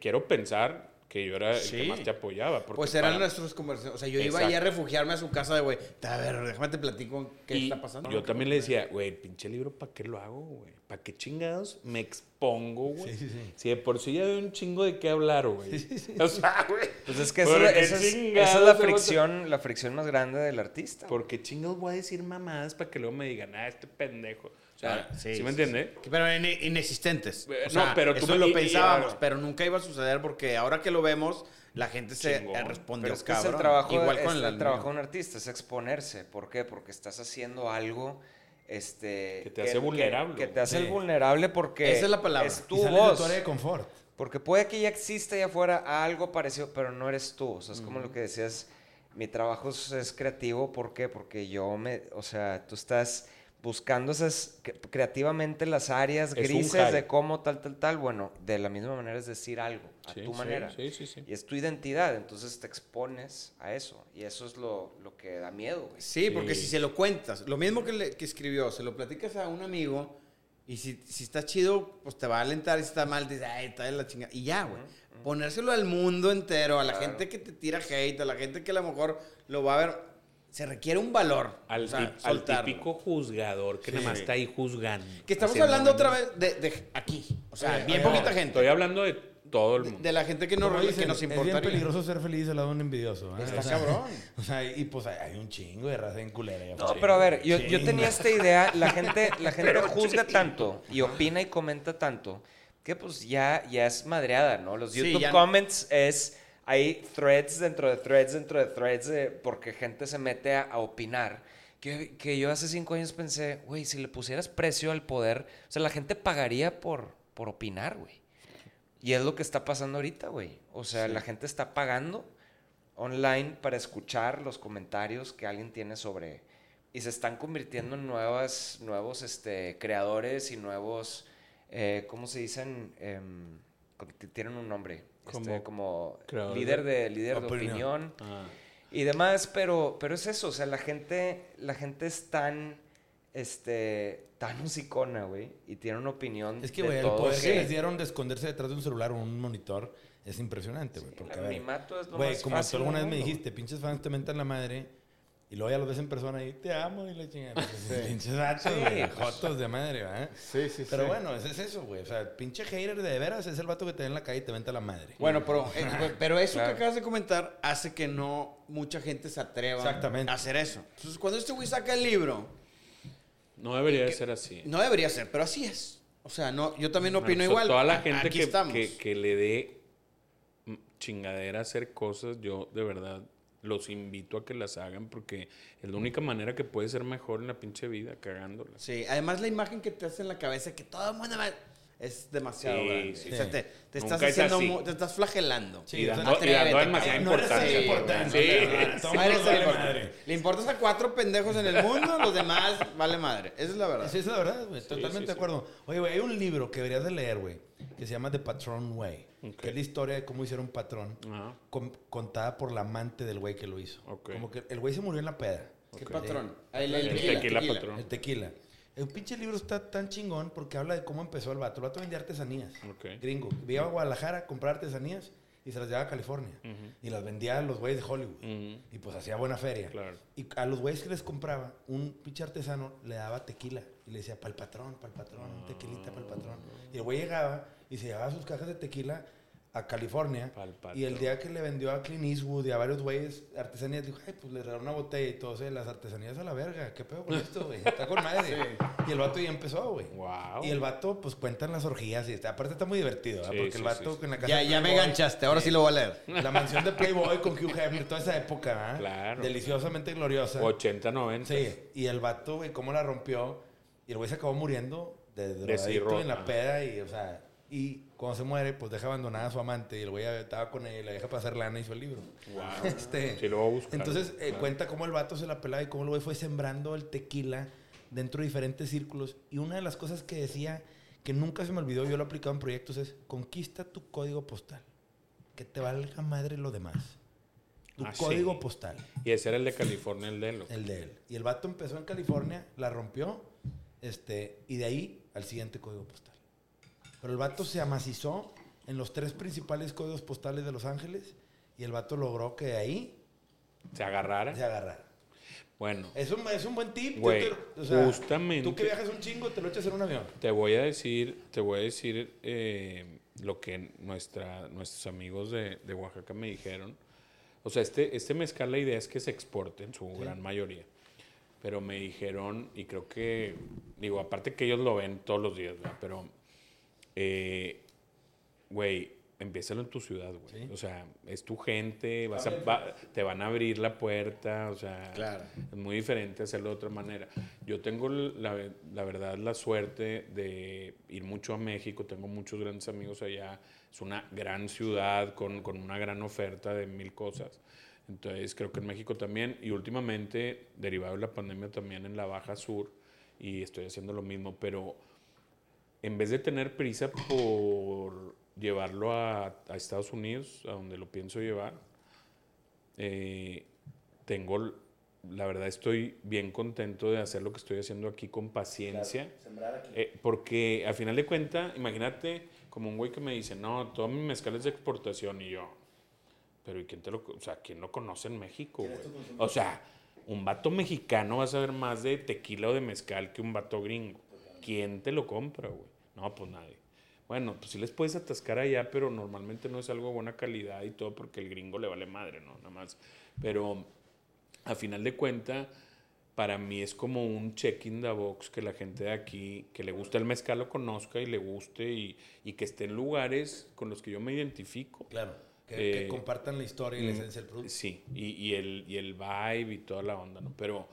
quiero pensar que yo era el Sí. que más te apoyaba. porque Pues eran para- nuestras conversaciones. O sea, yo iba ahí a refugiarme a su casa de, güey, a ver, déjame te platico qué Y está pasando. Yo también le decía, güey, el pinche libro, ¿para qué lo hago, güey? ¿Para qué chingados me expongo, güey? Sí, sí, sí. Si de por sí ya veo un chingo de qué hablar, güey. (laughs) O sea, güey. Pues es que ¿por esa, es, esa chingados es la a- fricción, la fricción más grande del artista. ¿Por qué chingados voy a decir mamadas para que luego me digan, ah, este pendejo? O sea, ¿sí, sí, me sí, entiende? Que- Pero in- inexistentes. Eh, O sea, no, pero tú eso me- lo y- y- pensábamos, ah. pero nunca iba a suceder porque ahora que lo vemos, la gente se Chingón. eh, respondió Pero es que es cabrón. el trabajo, Igual es con el el trabajo de un artista, es exponerse. ¿Por qué? Porque estás haciendo algo este, Que te hace vulnerable. Que, te hace Sí. vulnerable porque Esa es la palabra. es Y tu sales de tu voz. área de confort. Porque puede que ya exista allá afuera algo parecido, pero no eres tú. O sea, es como lo que decías, mi trabajo es, es creativo. ¿Por qué? Porque yo me, o sea, tú estás buscando esas, cre- creativamente las áreas Es grises de cómo tal, tal, tal. Bueno, de la misma manera es decir algo, a Sí, tu sí, manera. Sí, sí, sí. Y es tu identidad, entonces te expones a eso. Y eso es lo, lo que da miedo, güey. Sí, porque Sí. si se lo cuentas, lo mismo que, le- que escribió, se lo platicas a un amigo y si, si está chido, pues te va a alentar y si está mal, dices, ay, está de la chingada. Y ya, güey. Ponérselo al mundo entero, a la Claro. gente que te tira hate, a la gente que a lo mejor lo va a ver. Se requiere un valor. Al, o sea, tip- al soltarlo. típico juzgador que Sí. nada más está ahí juzgando. Que estamos hablando otra vez de, de aquí. O sea, bien poquita gente. Estoy hablando de todo el mundo. de la gente que, no, Como que dicen, nos Es bien peligroso ser feliz al lado de un envidioso. ¿eh? Está O sea, cabrón. (laughs) O sea, y pues hay un chingo de raza en culera. No, pero a ver, yo, tenía esta idea, la gente, la (laughs) gente juzga tanto y opina y comenta tanto que pues ya, ya es madreada, ¿no? Los Sí, YouTube ya- comments es, hay threads dentro de threads dentro de threads de- porque gente se mete a, a opinar. Que, que yo hace cinco años pensé, güey, si le pusieras precio al poder, o sea, la gente pagaría por, por opinar, güey. Y es lo que está pasando ahorita, güey. O sea, la gente está pagando online para escuchar los comentarios que alguien tiene sobre... Y se están convirtiendo en nuevas, nuevos este, creadores y nuevos... eh, ¿Cómo se dicen? T- tienen un nombre. Este, Como líder de, líder de Opinión. opinión Ah, y demás, pero, pero es eso, o sea, la gente, la gente es tan, este, tan musicona, güey, y tiene una opinión Es que, güey, el poder Sí. que les dieron de esconderse detrás de un celular o un monitor es impresionante, güey. El porque, anonimato es lo Güey, más como fácil tú alguna vez me dijiste, pinches fans te mentan la madre y luego ya los ves en persona y te amo y la chingada. Pues, Pinches vatos, Sí, güey, pues. jotos de madre, ¿verdad? Sí, sí, Pero bueno, ese es eso, güey. O sea, el pinche hater de veras es el vato que te ve en la calle y te venta la madre. Bueno, pero, eh, pero eso Claro. que acabas de comentar hace que no mucha gente se atreva Exactamente. a hacer eso. Entonces, cuando este güey saca el libro, no debería de ser así. no debería ser, pero así es. O sea, no, yo también opino igual. Toda la gente aquí que, estamos. que, que le dé chingadera a hacer cosas, yo de verdad los invito a que las hagan porque es la única manera que puede ser mejor en la pinche vida, cagándolas. Sí, además la imagen que te hace en la cabeza que todo el mundo va- es demasiado Sí, grande. sí. O sea, te, te estás es haciendo, mu- te estás flagelando. Sí, y dando, y dando demasiada cabrón. no eres importancia. el- madre. Le importas a cuatro pendejos en el mundo, los demás vale madre. Esa es la verdad. Sí, esa es la verdad, güey. Totalmente sí, de sí. acuerdo. Oye, güey, hay un libro que deberías de leer, güey, que se llama The Patron Way. Ok. Que es la historia de cómo hicieron un patrón Ajá. con- contada por la amante del güey que lo hizo. Ok. Como que el güey se murió en la peda. ¿Qué Ok. patrón? Ah, El, El tequila patrón. El tequila. El pinche libro está tan chingón porque habla de cómo empezó el vato. El vato vendía artesanías. Ok. Gringo. Iba a Guadalajara a comprar artesanías y se las llevaba a California. Y las vendía a los güeyes de Hollywood. Ujú. Y pues hacía buena feria. Claro. Y a los güeyes que les compraba, un pinche artesano le daba tequila. Y le decía, para el patrón, para el patrón, tequilita para el patrón. Y el güey llegaba y se llevaba sus cajas de tequila a California. Pa'l patrón. Y el día que le vendió a Clint Eastwood y a varios güeyes artesanías, dijo, ay, pues le regaló una botella y todo, o sea, las artesanías a la verga. ¿Qué pedo con esto, güey? Está con madre. (laughs) Y el vato ya empezó, güey. Wow. Y el vato, pues cuentan las orgías y está, aparte está muy divertido. Sí, Porque sí, el vato sí, sí. en la casa Ya, ya me enganchaste, ahora sí lo voy a leer. (laughs) La mansión de Playboy con Hugh Hefner, toda esa época, ¿verdad? Claro. Deliciosamente gloriosa. 80, 90. Sí, y el vato, güey, cómo la rompió. Y el güey se acabó muriendo de drogadicto en la peda y, o sea, y cuando se muere, pues deja abandonada a su amante y el güey estaba con ella y la deja hacer lana y hizo el libro. Wow. (laughs) Este, Sí, lo voy a buscar. entonces eh, Claro. cuenta cómo el vato se la pelaba y cómo el güey fue sembrando el tequila dentro de diferentes círculos. Y una de las cosas que decía, que nunca se me olvidó, yo lo he aplicado en proyectos, es conquista tu código postal. Que te valga madre lo demás. Tu Ah, código sí. postal. Y ese era el de California, el de él. El de él. Y el vato empezó en California, la rompió, este, y de ahí al siguiente código postal. Pero el vato se amacizó en los tres principales códigos postales de Los Ángeles y el vato logró que ahí Se agarrara. se agarrara. Bueno, Es un, es un buen tip. Yo te- o sea, justamente- Tú que viajas un chingo, te lo echas en un avión. te voy a decir, te voy a decir eh, lo que nuestra, nuestros amigos de, de Oaxaca me dijeron. O sea, este, este mezcal, la idea es que se exporte en su gran mayoría. pero me dijeron, y creo que, digo, aparte que ellos lo ven todos los días, ¿verdad? Pero, eh, güey, empiézalo en tu ciudad, güey. O sea, es tu gente, vas a, va- te van a abrir la puerta, o sea, Claro. es muy diferente hacerlo de otra manera. Yo tengo la, la verdad la suerte de ir mucho a México, tengo muchos grandes amigos allá, es una gran ciudad con, con una gran oferta de mil cosas. Entonces creo que en México también, y últimamente, derivado de la pandemia también en la Baja Sur, y estoy haciendo lo mismo, pero en vez de tener prisa por llevarlo a, a Estados Unidos, a donde lo pienso llevar, eh, tengo, la verdad estoy bien contento de hacer lo que estoy haciendo aquí con paciencia. Eh, porque al final de cuentas, imagínate como un güey que me dice, no, todo mi mezcal es de exportación y yo, pero ¿y quién te lo, o sea, quién lo conoce en México, güey? O sea, un vato mexicano va a saber más de tequila o de mezcal que un vato gringo. ¿Quién te lo compra, güey? No, pues nadie. Bueno, pues sí les puedes atascar allá, pero normalmente no es algo de buena calidad y todo porque el gringo le vale madre, ¿no? Nada más. Pero a final de cuenta, para mí es como un check in the box que la gente de aquí, que le gusta el mezcal, lo conozca y le guste y, y que esté en lugares con los que yo me identifico. Claro. Que, que Eh, compartan la historia y la Mm, esencia del producto. Sí, y, y el, y el vibe y toda la onda, ¿no? Pero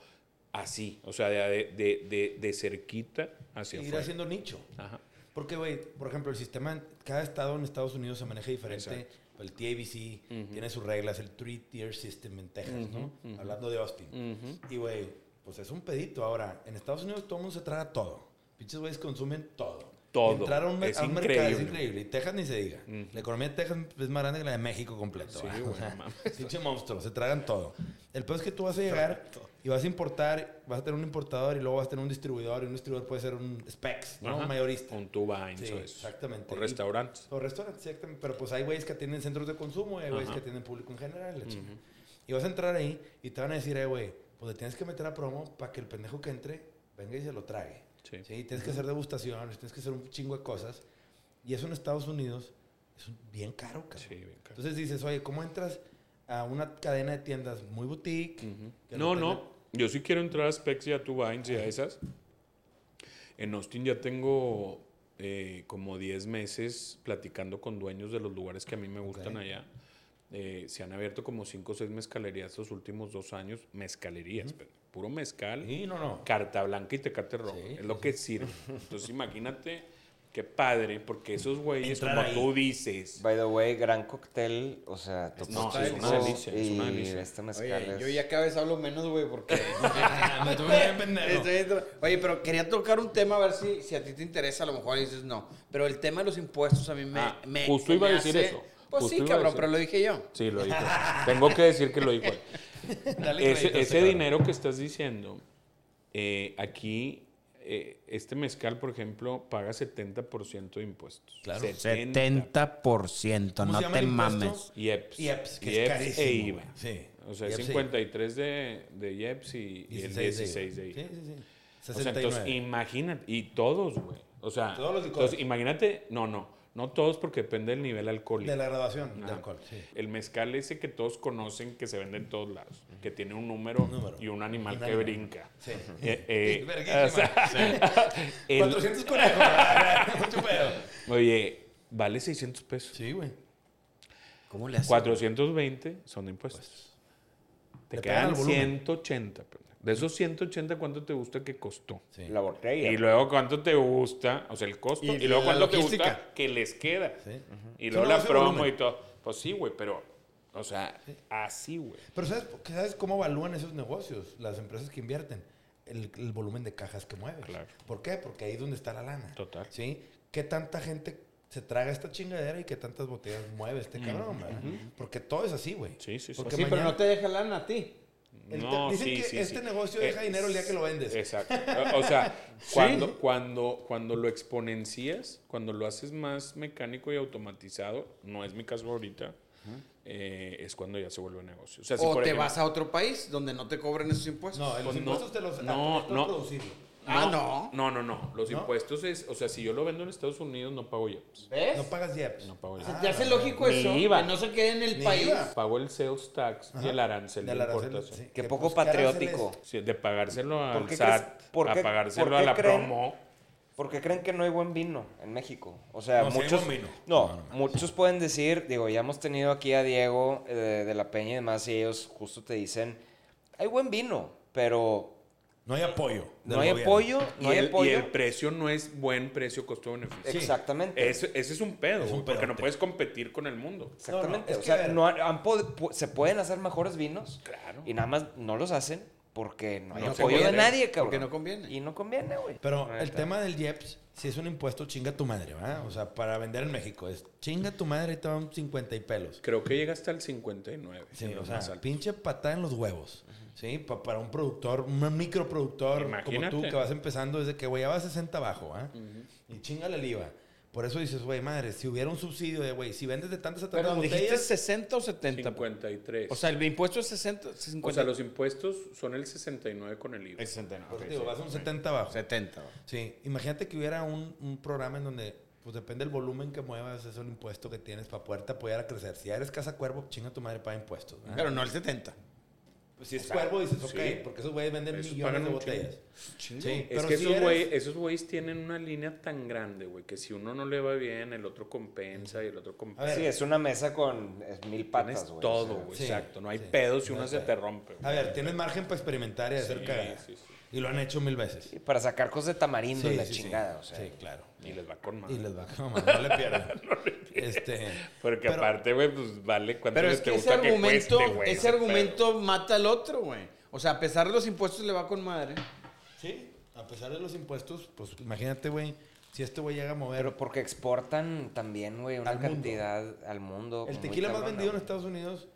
así, o sea, de, de, de, de cerquita hacia Ir afuera. haciendo nicho. Ajá. Porque, güey, por ejemplo, el sistema, cada estado en Estados Unidos se maneja diferente. Exacto. El TABC tiene sus reglas, el three-tier system en Texas, ¿no? Hablando de Austin. Y, güey, pues es un pedito. Ahora, en Estados Unidos todo el mundo se traga todo. Pinches güeyes consumen todo. Todo. Entrar a un, Es a un mercado es increíble. increíble. Y Texas ni se diga. La economía de Texas es más grande que la de México completo. Sí. (laughs) Pinche monstruo, se tragan todo. El peor es que tú vas a llegar y vas a importar, vas a tener un importador y luego vas a tener un distribuidor. Y un distribuidor puede ser un Specs, ¿no? Ajá. Un mayorista. Un Tubain, Sí, eso es. exactamente. O Y- restaurantes. O restaurantes, exactamente. Pero pues hay güeyes que tienen centros de consumo y hay güeyes que tienen público en general. la. Y vas a entrar ahí y te van a decir, eh, güey, pues le tienes que meter a promo para que el pendejo que entre venga y se lo trague. Sí. Sí, tienes que hacer degustaciones, tienes que hacer un chingo de cosas. Y eso en Estados Unidos es bien caro, cabrón. Sí, bien caro. Entonces dices, oye, ¿cómo entras a una cadena de tiendas muy boutique? que No, lo no. Yo sí quiero entrar a Specs y a Tubains y a esas. En Austin ya tengo eh, como 10 meses platicando con dueños de los lugares que a mí me gustan Ok. allá. Eh, se han abierto como 5 o 6 mezcalerías estos últimos dos años. Mezcalerías, pero puro mezcal. Sí, no, no. Carta blanca y tecate rojo. Sí, es lo que sirve. (laughs) Entonces imagínate qué padre, porque esos güeyes, Entrar como ahí. tú dices, By the way, gran cóctel, o sea, No, totalmente es una delicia, es una y delicia. este mezcal Oye, es... yo ya cada vez hablo menos, güey, porque... (laughs) Me tuve bien pendejo. Estoy dentro- Oye, pero quería tocar un tema a ver si, si a ti te interesa, a lo mejor dices no. Pero el tema de los impuestos a mí me... Ah, me- justo me iba a decir hace- eso. Pues Justo sí, iba a cabrón, decir. pero lo dije yo. Sí, lo dijo. (laughs) Tengo que decir que lo dijo él. Dale ese crédito ese dinero que estás diciendo, eh, aquí, eh, este mezcal, por ejemplo, paga 70% de impuestos. Claro. 70%, ¿Cómo no se llama te mames. IEPS. IEPS, que es IEPS carísimo, e IVA. Sí. O sea, IEPS e 53 de, de IEPS y, y el 16 de IVA. Sí, sí, sí. O sea, entonces 69. imagínate, y todos, güey. O sea, Todos los entonces, imagínate, no, no, no todos porque depende del nivel alcohólico. de la graduación de alcohol. Sí. El mezcal ese que todos conocen que se vende en todos lados, que tiene un número, número. y un animal que brinca. Sí. Eh, eh, Sí, verguísima. o sea, (laughs) el- 400 conejos. (laughs) Mucho pedo. oye, vale 600 pesos. Sí, güey. ¿Cómo le haces? 420 son de impuestos. Te pegan al quedan volumen. 180. pendejo. De esos 180, ¿cuánto te gusta que costó? Sí. La botella. Y luego cuánto te gusta, o sea, el costo, Y y, luego cuánto te gusta que les queda. Sí. Y luego no, la promo volumen. y todo. Pues sí, güey, pero, o sea, así, güey. Pero ¿sabes, ¿sabes cómo evalúan esos negocios? Las empresas que invierten. El, el volumen de cajas que mueves. Claro. ¿Por qué? Porque ahí es donde está la lana. Total. ¿Sí? ¿Qué tanta gente se traga esta chingadera y qué tantas botellas mueve este cabrón? ¿verdad? Porque todo es así, güey. Sí, sí, sí. Porque Sí, pero no te deja lana a ti. El No, dicen sí, que sí, este sí. negocio deja Eh, dinero el día que lo vendes. Exacto. O sea, (laughs) cuando, cuando, cuando lo exponencias, cuando lo haces más mecánico y automatizado, no es mi caso ahorita, eh, es cuando ya se vuelve negocio. O sea, si O por te ejemplo- vas a otro país donde no te cobren esos impuestos. No, los Pues no, impuestos te los no, no. producirlo. Ah, no. No, no, no. Los impuestos es, o sea, si yo lo vendo en Estados Unidos, no pago IEPS. ¿Ves? No pagas IEPS. No pago ¿Se IEPS. te hace lógico Ni eso? IVA. Que no se quede en el Ni país. IVA. Pago el sales tax y el arancel de, Del arancel, importación. sí. Qué Que, poco pues, ¿qué patriótico. Sí, de pagárselo al ¿Por qué SAT, por qué- a pagárselo por a la creen? promo. ¿Por qué creen que no hay buen vino en México? O sea, No, sí hay muchos. buen vino. No, No, no mames. muchos pueden decir, digo, ya hemos tenido aquí a Diego eh, de, de la Peña y demás, y ellos justo te dicen, hay buen vino, pero No hay apoyo. no hay gobierno. apoyo, no y, hay el, y apoyo. el precio no es buen precio costo-beneficio. Sí. Exactamente. Ese, ese es un pedo, Es un güey, porque no puedes competir con el mundo. Exactamente. No, o sea, no han- han pod- pu- se pueden hacer mejores vinos Claro. y nada más no los hacen porque no hay No apoyo de nadie, cabrón. porque no conviene. Y no conviene, güey. Pero el tema del IEPS, si es un impuesto, chinga tu madre, ¿verdad? O sea, para vender en México, es chinga tu madre y te dan 50 y pelos. Creo que llega hasta el 59. Sí, o sea, pinche patada en los huevos. Sí, Pa- para un productor, un microproductor como tú que vas empezando desde que, güey, ya vas a 60 abajo, ¿ah? Y chingale el IVA. Por eso dices, güey, madre, si hubiera un subsidio de, güey, si vendes de tantas a tantas Perdón, ¿dijiste botellas... 60 o 70? 53. O sea, el impuesto es 60, 50. O sea, los impuestos son el 69 con el IVA. Es 69. pues, ok, digo, sí. vas a un 70 abajo. 70. Sí, imagínate que hubiera un, un programa en donde, pues depende del volumen que muevas, es el impuesto que tienes para poderte apoyar a crecer. Si ya eres casa cuervo, chinga tu madre para impuestos. ¿verdad? Pero no el 70. Pues si es cuervo, dices, ok, sí. porque esos güeyes venden Esos millones de botellas. Sí, Es pero que si esos güeyes esos güeyes tienen una línea tan grande, güey, que si uno no le va bien, el otro compensa y el otro compensa. ver, Sí, es una mesa con mil patas, güey. todo, güey, Sí, exacto. No hay sí. pedo si No una hay se te rompe. A ver, tienes margen para experimentar y hacer Sí, cagadas. sí, sí. Y lo han hecho mil veces. Y para sacar cosas de tamarindo y la sí, sí. chingada, o sea. Sí, claro. Y les va con madre. Y les va, no, man, (laughs) no le pierdan. este, Porque pero- aparte, güey, pues vale cuánto Pero les es te que ese gusta que argumento, cueste, güey, ese argumento mata al otro, güey. O sea, a pesar de los impuestos le va con madre. Sí, a pesar de los impuestos, pues imagínate, güey, si este güey llega a mover... Pero porque exportan también, güey, una Al mundo. cantidad al mundo. el tequila más vendido en. Estados Unidos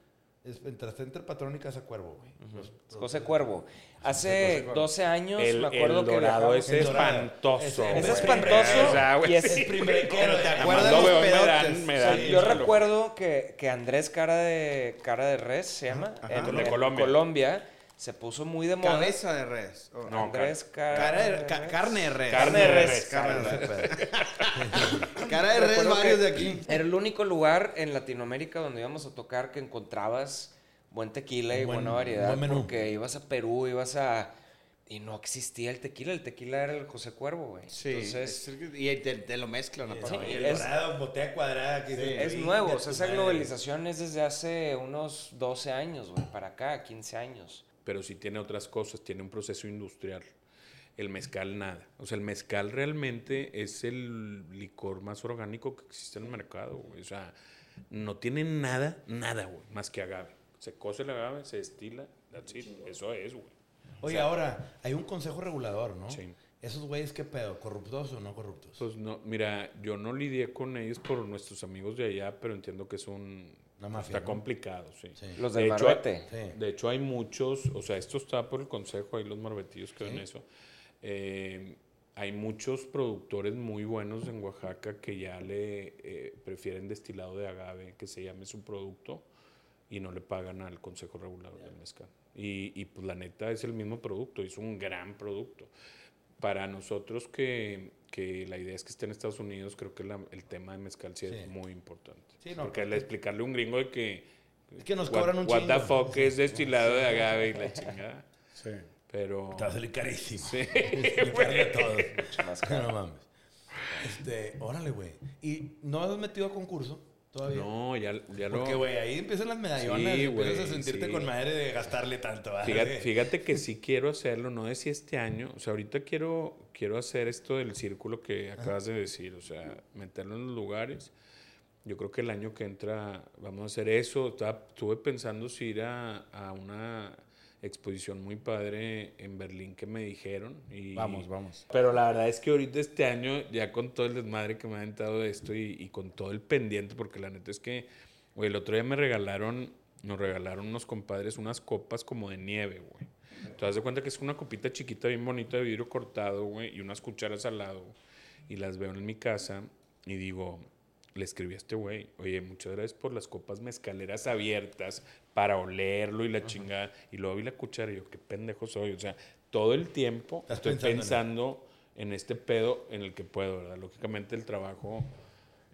es entre, entre Patrón y Casa Cuervo, güey. Los- Es José Cuervo. Hace 12 años El, me acuerdo el que dorado dorado. espantoso. Ese Es espantoso O sea, y es- sí. primerequero, ¿te acuerdas los me dan- me dan Sí. Yo mucho recuerdo que, que Andrés Cara de Cara de Res se llama Ajá. en, de en Colombia. Colombia se puso muy de moda. Cabeza de res. Oh, No, Andrés Cara, cara de- Res. carne de res. Carne de res. Carne de res. (laughs) Cara de res varios de aquí. Era el único lugar en Latinoamérica donde íbamos a tocar que encontrabas buen tequila y buen- buena variedad. buen menú. Porque ibas a Perú, ibas a. Y no existía el tequila. El tequila era el José Cuervo, güey. Sí. Entonces. es- y te, te lo mezclan. Sí, y el es- dorado, botella cuadrada. Que dices, Es "Chinga nuevo, o tu sea, esa madre". globalización es desde hace unos 12 años, güey, para acá, 15 años. Pero sí tiene otras cosas, tiene un proceso industrial. El mezcal nada. O sea, el mezcal realmente es el licor más orgánico que existe en el mercado, güey. O sea, no tiene nada, nada, güey, más que agave. Se cose el agave, se destila, that's it. Eso es, güey. Oye, ahora, hay un consejo regulador, ¿no? Sí. Esos güeyes, ¿qué pedo? ¿Corruptos o no corruptos? Pues no, mira, yo no lidié con ellos por nuestros amigos de allá, pero entiendo que es un... Mafia, Está ¿no? complicado, sí. Sí. Los De del hecho, Marbete. Sí. De hecho, hay muchos, o sea, esto está por el consejo, hay los marbetillos que ven eso. Eh, hay muchos productores muy buenos en Oaxaca que ya le eh, prefieren destilado de agave, que se llame su producto, y no le pagan al Consejo Regulador del Mezcal. Y, y, pues la neta es el mismo producto, es un gran producto. Para nosotros que, que la idea es que esté en Estados Unidos, creo que la- el tema de mezcal sí, Sí. es muy importante. Sí, no, Porque al explicarle a un gringo de que Es que nos what- cobran un What the chingo. fuck es destilado de agave y la (laughs) chingada. Sí. Pero. Te va a salir carísimo. Sí, (laughs) Explicarle (laughs) a todos. más caro. no mames. Este, órale, güey. ¿Y no has metido a concurso todavía? No, ya, ya lo. Porque, güey, ahí empiezan las medallonas Sí, y empiezas a güey, sentirte sí. con madre de gastarle tanto. ¿vale? Fíjate, fíjate que sí quiero hacerlo, no sé si este año, o sea, ahorita quiero, quiero hacer esto del círculo que acabas de decir, o sea, meterlo en los lugares. Yo creo que el año que entra vamos a hacer eso. Estaba- Estuve pensando si ir a, a una exposición muy padre en Berlín que me dijeron. Y, Vamos, vamos. Pero la verdad es que ahorita este año, ya con todo el desmadre que me ha aventado de esto y, y con todo el pendiente, porque la neta es que, güey, el otro día me regalaron, nos regalaron unos compadres unas copas como de nieve, güey. Te das de cuenta que es una copita chiquita, bien bonita de vidrio cortado, güey, y unas cucharas al lado. Y las veo en mi casa y digo, le escribí a este güey, oye, muchas gracias por las copas mezcaleras abiertas para olerlo y la chingada. Y luego vi la cuchara y yo, qué pendejo soy. O sea, todo el tiempo estoy pensando en pensando en este pedo en el que puedo, ¿verdad? Lógicamente el trabajo,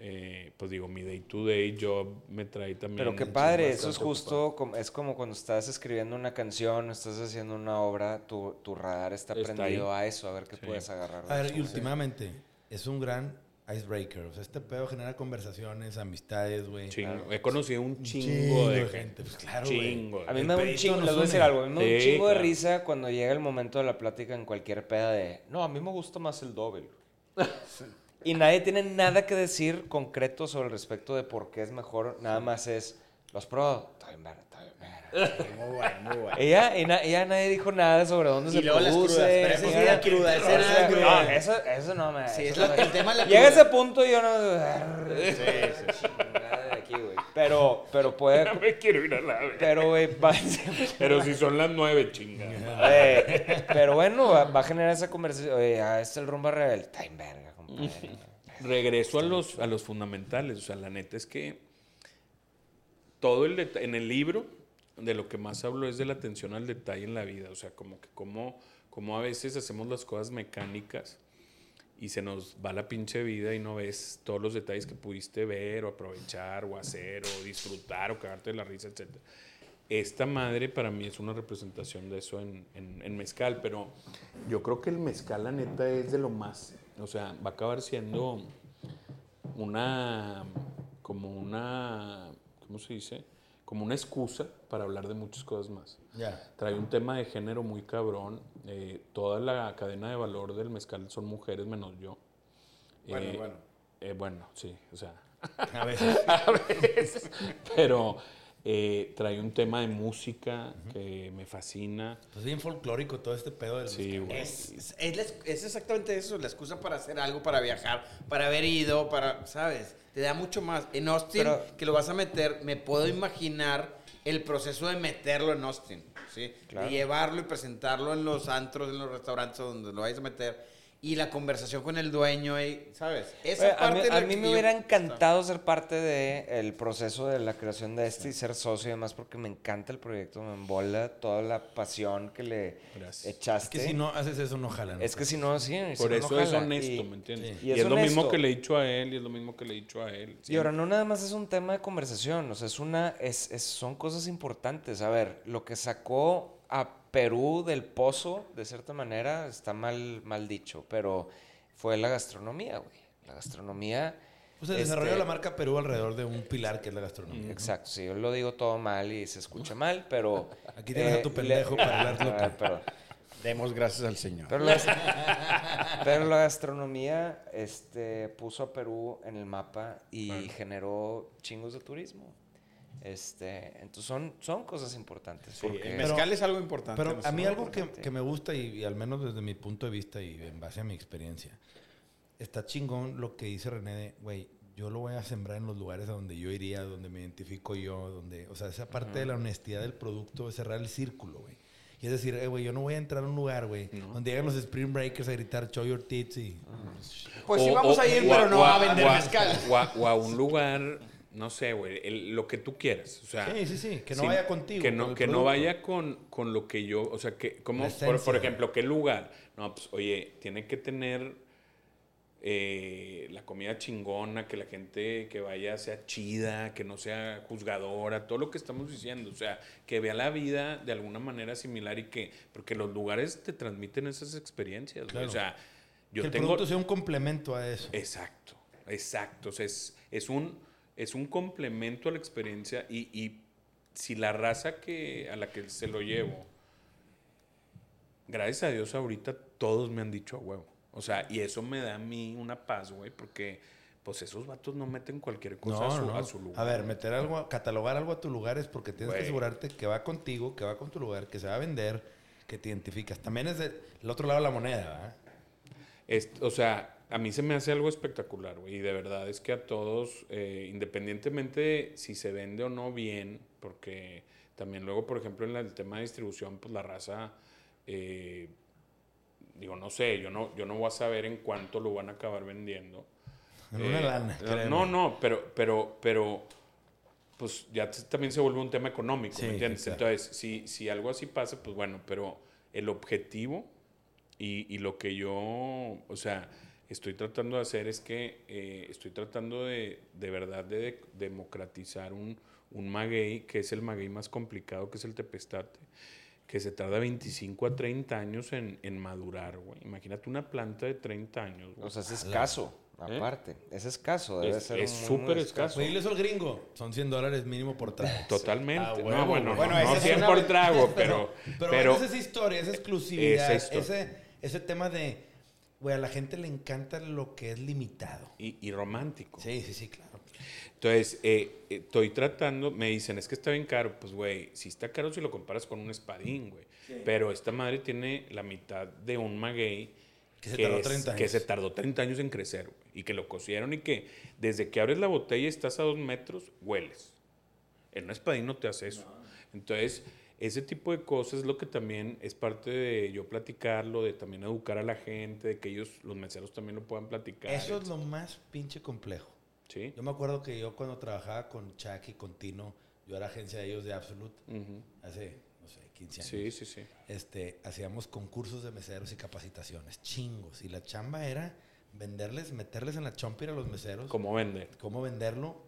eh, pues digo, mi day to day job me trae también... Pero qué padre, eso es justo, como, es como cuando estás escribiendo una canción, estás haciendo una obra, tu, tu radar está, Está prendido ahí. a eso, a ver qué Sí. puedes agarrar. A ver, y últimamente, es un gran icebreaker. O sea, este pedo genera conversaciones, amistades, güey. Chingo. He conocido un chingo, de gente. Pues claro, güey. Chingo. A mí El me da un chingo, les voy a decir algo, a mí me da un chingo de claro. risa cuando llega el momento de la plática en cualquier peda de, no, a mí me gusta más el doble. (laughs) y nadie tiene nada que decir concreto sobre el respecto de por qué es mejor, nada más es, los pro, está bien verga, está bien verga". Muy bueno, muy bueno. Ella, y na- ella nadie dijo nada sobre dónde Y se luego las produce. crudas, pero sí nada. era cruda, esa era cruda. No, eso, eso no me... Sí, eso es no me- el tema de la Llega cruda. ese punto y yo no... Chingada de aquí, güey. Pero, pero puede... Ya (laughs) me quiero ir a la. Pero, güey, va... Pero si son las nueve, chinga. Eh, pero bueno, va, va a generar esa conversación. Oye, ah, este es el rumba rebel. Está en verga, compadre. Regreso a los, a los fundamentales. O sea, la neta es que todo el en el libro, de lo que más hablo es de la atención al detalle en la vida. O sea, como que como, como a veces hacemos las cosas mecánicas y se nos va la pinche vida y no ves todos los detalles que pudiste ver o aprovechar o hacer o disfrutar o cagarte de la risa, etc. Esta madre para mí es una representación de eso en, en- en mezcal, pero yo creo que el mezcal, la neta, es de lo más. O sea, va a acabar siendo una, como una, ¿cómo se dice? Como una excusa para hablar de muchas cosas más. Trae un tema de género muy cabrón. eh, toda la cadena de valor del mezcal son mujeres menos yo. Bueno, Eh, bueno. eh, bueno, sí, o sea, A veces. (laughs) a veces. Pero eh, trae un tema de música que me fascina. Pues bien folclórico todo este pedo del Sí, güey. Es, es, es es exactamente eso, la excusa para hacer algo, para viajar, para haber ido, para, ¿sabes? Te da mucho más. En Austin, Pero- que lo vas a meter, me puedo imaginar el proceso de meterlo en Austin, ¿sí? Claro. De llevarlo y presentarlo en los antros, en los restaurantes donde lo vayas a meter. Y la conversación con el dueño, y, ¿sabes? Esa Oye, a parte mí, a mí me yo- hubiera encantado ser parte del proceso de la creación de este y ser socio y demás porque me encanta el proyecto, me embola toda la pasión que le Gracias. Es echaste. que si no haces eso, no jalan. Es que si no, sí. si Por no, eso no es honesto, Y- ¿me entiendes? sí. Y, Y es, es lo mismo que le he dicho a él y es lo mismo que le he dicho a él. Y ahora no nada más es un tema de conversación, o sea, es una, es, es- son cosas importantes. A ver, lo que sacó a Perú del pozo, de cierta manera, está mal, mal dicho, pero fue la gastronomía, güey. La gastronomía. Pues el desarrollo este, la marca Perú alrededor de un pilar que es la gastronomía. Exacto, sí, yo lo digo todo mal y se escucha mal, pero. eh, (laughs) Aquí tienes a tu le- pendejo para hablar (laughs) Ah, perdón. Demos gracias al Señor. Pero la, (laughs) pero la gastronomía este, puso a Perú en el mapa y generó chingos de turismo. Este, entonces son, son cosas importantes. Sí, porque- el mezcal es algo importante. Pero no a mí algo que, que me gusta y, y al menos desde mi punto de vista y en base a mi experiencia, está chingón lo que dice René de, güey, yo lo voy a sembrar en los lugares a donde yo iría, donde me identifico yo, donde, o sea, esa parte de la honestidad del producto es cerrar el círculo, güey. Y es decir, eh, güey, yo no voy a entrar a un lugar, güey, donde llegan los Spring Breakers a gritar show your tits y... Pues sí O- vamos o- a ir, o pero no o a vender o mezcal. O a, o a un lugar, no sé, güey, el- lo que tú quieras. O sea, Sí, sí, sí, que no vaya contigo. Que no, que no vaya con, con lo que yo, o sea, que, como, por, por ejemplo, ¿qué lugar? No, pues, oye, tiene que tener eh, la comida chingona, que la gente que vaya sea chida, que no sea juzgadora, todo lo que estamos diciendo, o sea, que vea la vida de alguna manera similar y que, porque los lugares te transmiten esas experiencias. Claro. o sea, yo que el tengo... producto sea un complemento a eso. Exacto, exacto. O sea, es, es un, es un complemento a la experiencia y, y si la raza que, a la que se lo llevo, gracias a Dios ahorita todos me han dicho a huevo. O sea, y eso me da a mí una paz, güey, porque pues esos vatos no meten cualquier cosa a, su, a su lugar. A ver, meter algo, catalogar algo a tu lugar es porque tienes que asegurarte que va contigo, que va con tu lugar, que se va a vender, que te identificas. También es del el otro lado de la moneda, ¿verdad? Es- o sea, a mí se me hace algo espectacular, güey. Y de verdad es que a todos, eh, independientemente de si se vende o no bien, porque también luego, por ejemplo, en el tema de distribución, pues la raza, eh, digo, no sé, yo no, yo no voy a saber en cuánto lo van a acabar vendiendo. En una lana, créeme. No, no, pero, pero, pero, pues ya también se vuelve un tema económico, Sí, ¿me entiendes? claro. Entonces, si, si algo así pasa, pues bueno, pero el objetivo y, y lo que yo, o sea, estoy tratando de hacer es que eh, estoy tratando de, de verdad de, de- democratizar un, un maguey, que es el maguey más complicado, que es el tepestate, que se tarda 25 a 30 años en, en madurar, güey. Imagínate una planta de 30 años, güey. O sea, es escaso, aparte. Es escaso, debe Es- ser es súper escaso. Oye, eso al gringo. Son 100 dólares mínimo por trago. (laughs) Totalmente. Ah, no, bueno, no, no esa es 100 una por trago, (laughs) pero... Pero, pero esa es historia, esa exclusividad, Esa historia. ese, ese tema de, güey, a la gente le encanta lo que es limitado. y, y romántico. Sí, sí, sí, claro. Entonces, eh, eh, estoy tratando, me dicen, es que está bien caro. Pues, güey, sí está caro si lo comparas con un espadín, güey. Pero esta madre tiene la mitad de un maguey Que se tardó es- 30 que años. se tardó 30 años en crecer, güey. Y que lo cocieron y que desde que abres la botella y estás a dos metros, hueles. En un espadín no te hace eso. Entonces, ese tipo de cosas es lo que también es parte de yo platicarlo, de también educar a la gente, de que ellos, los meseros también lo puedan platicar. Eso es lo más pinche complejo. Sí. Yo me acuerdo que yo cuando trabajaba con Chuck y con Tino, yo era agencia de ellos de Absolute, Ujú. hace, no sé, 15 años. Sí, sí, sí. Este, hacíamos concursos de meseros y capacitaciones, chingos. Y la chamba era venderles, meterles en la chompira a los meseros, ¿Cómo vender? cómo venderlo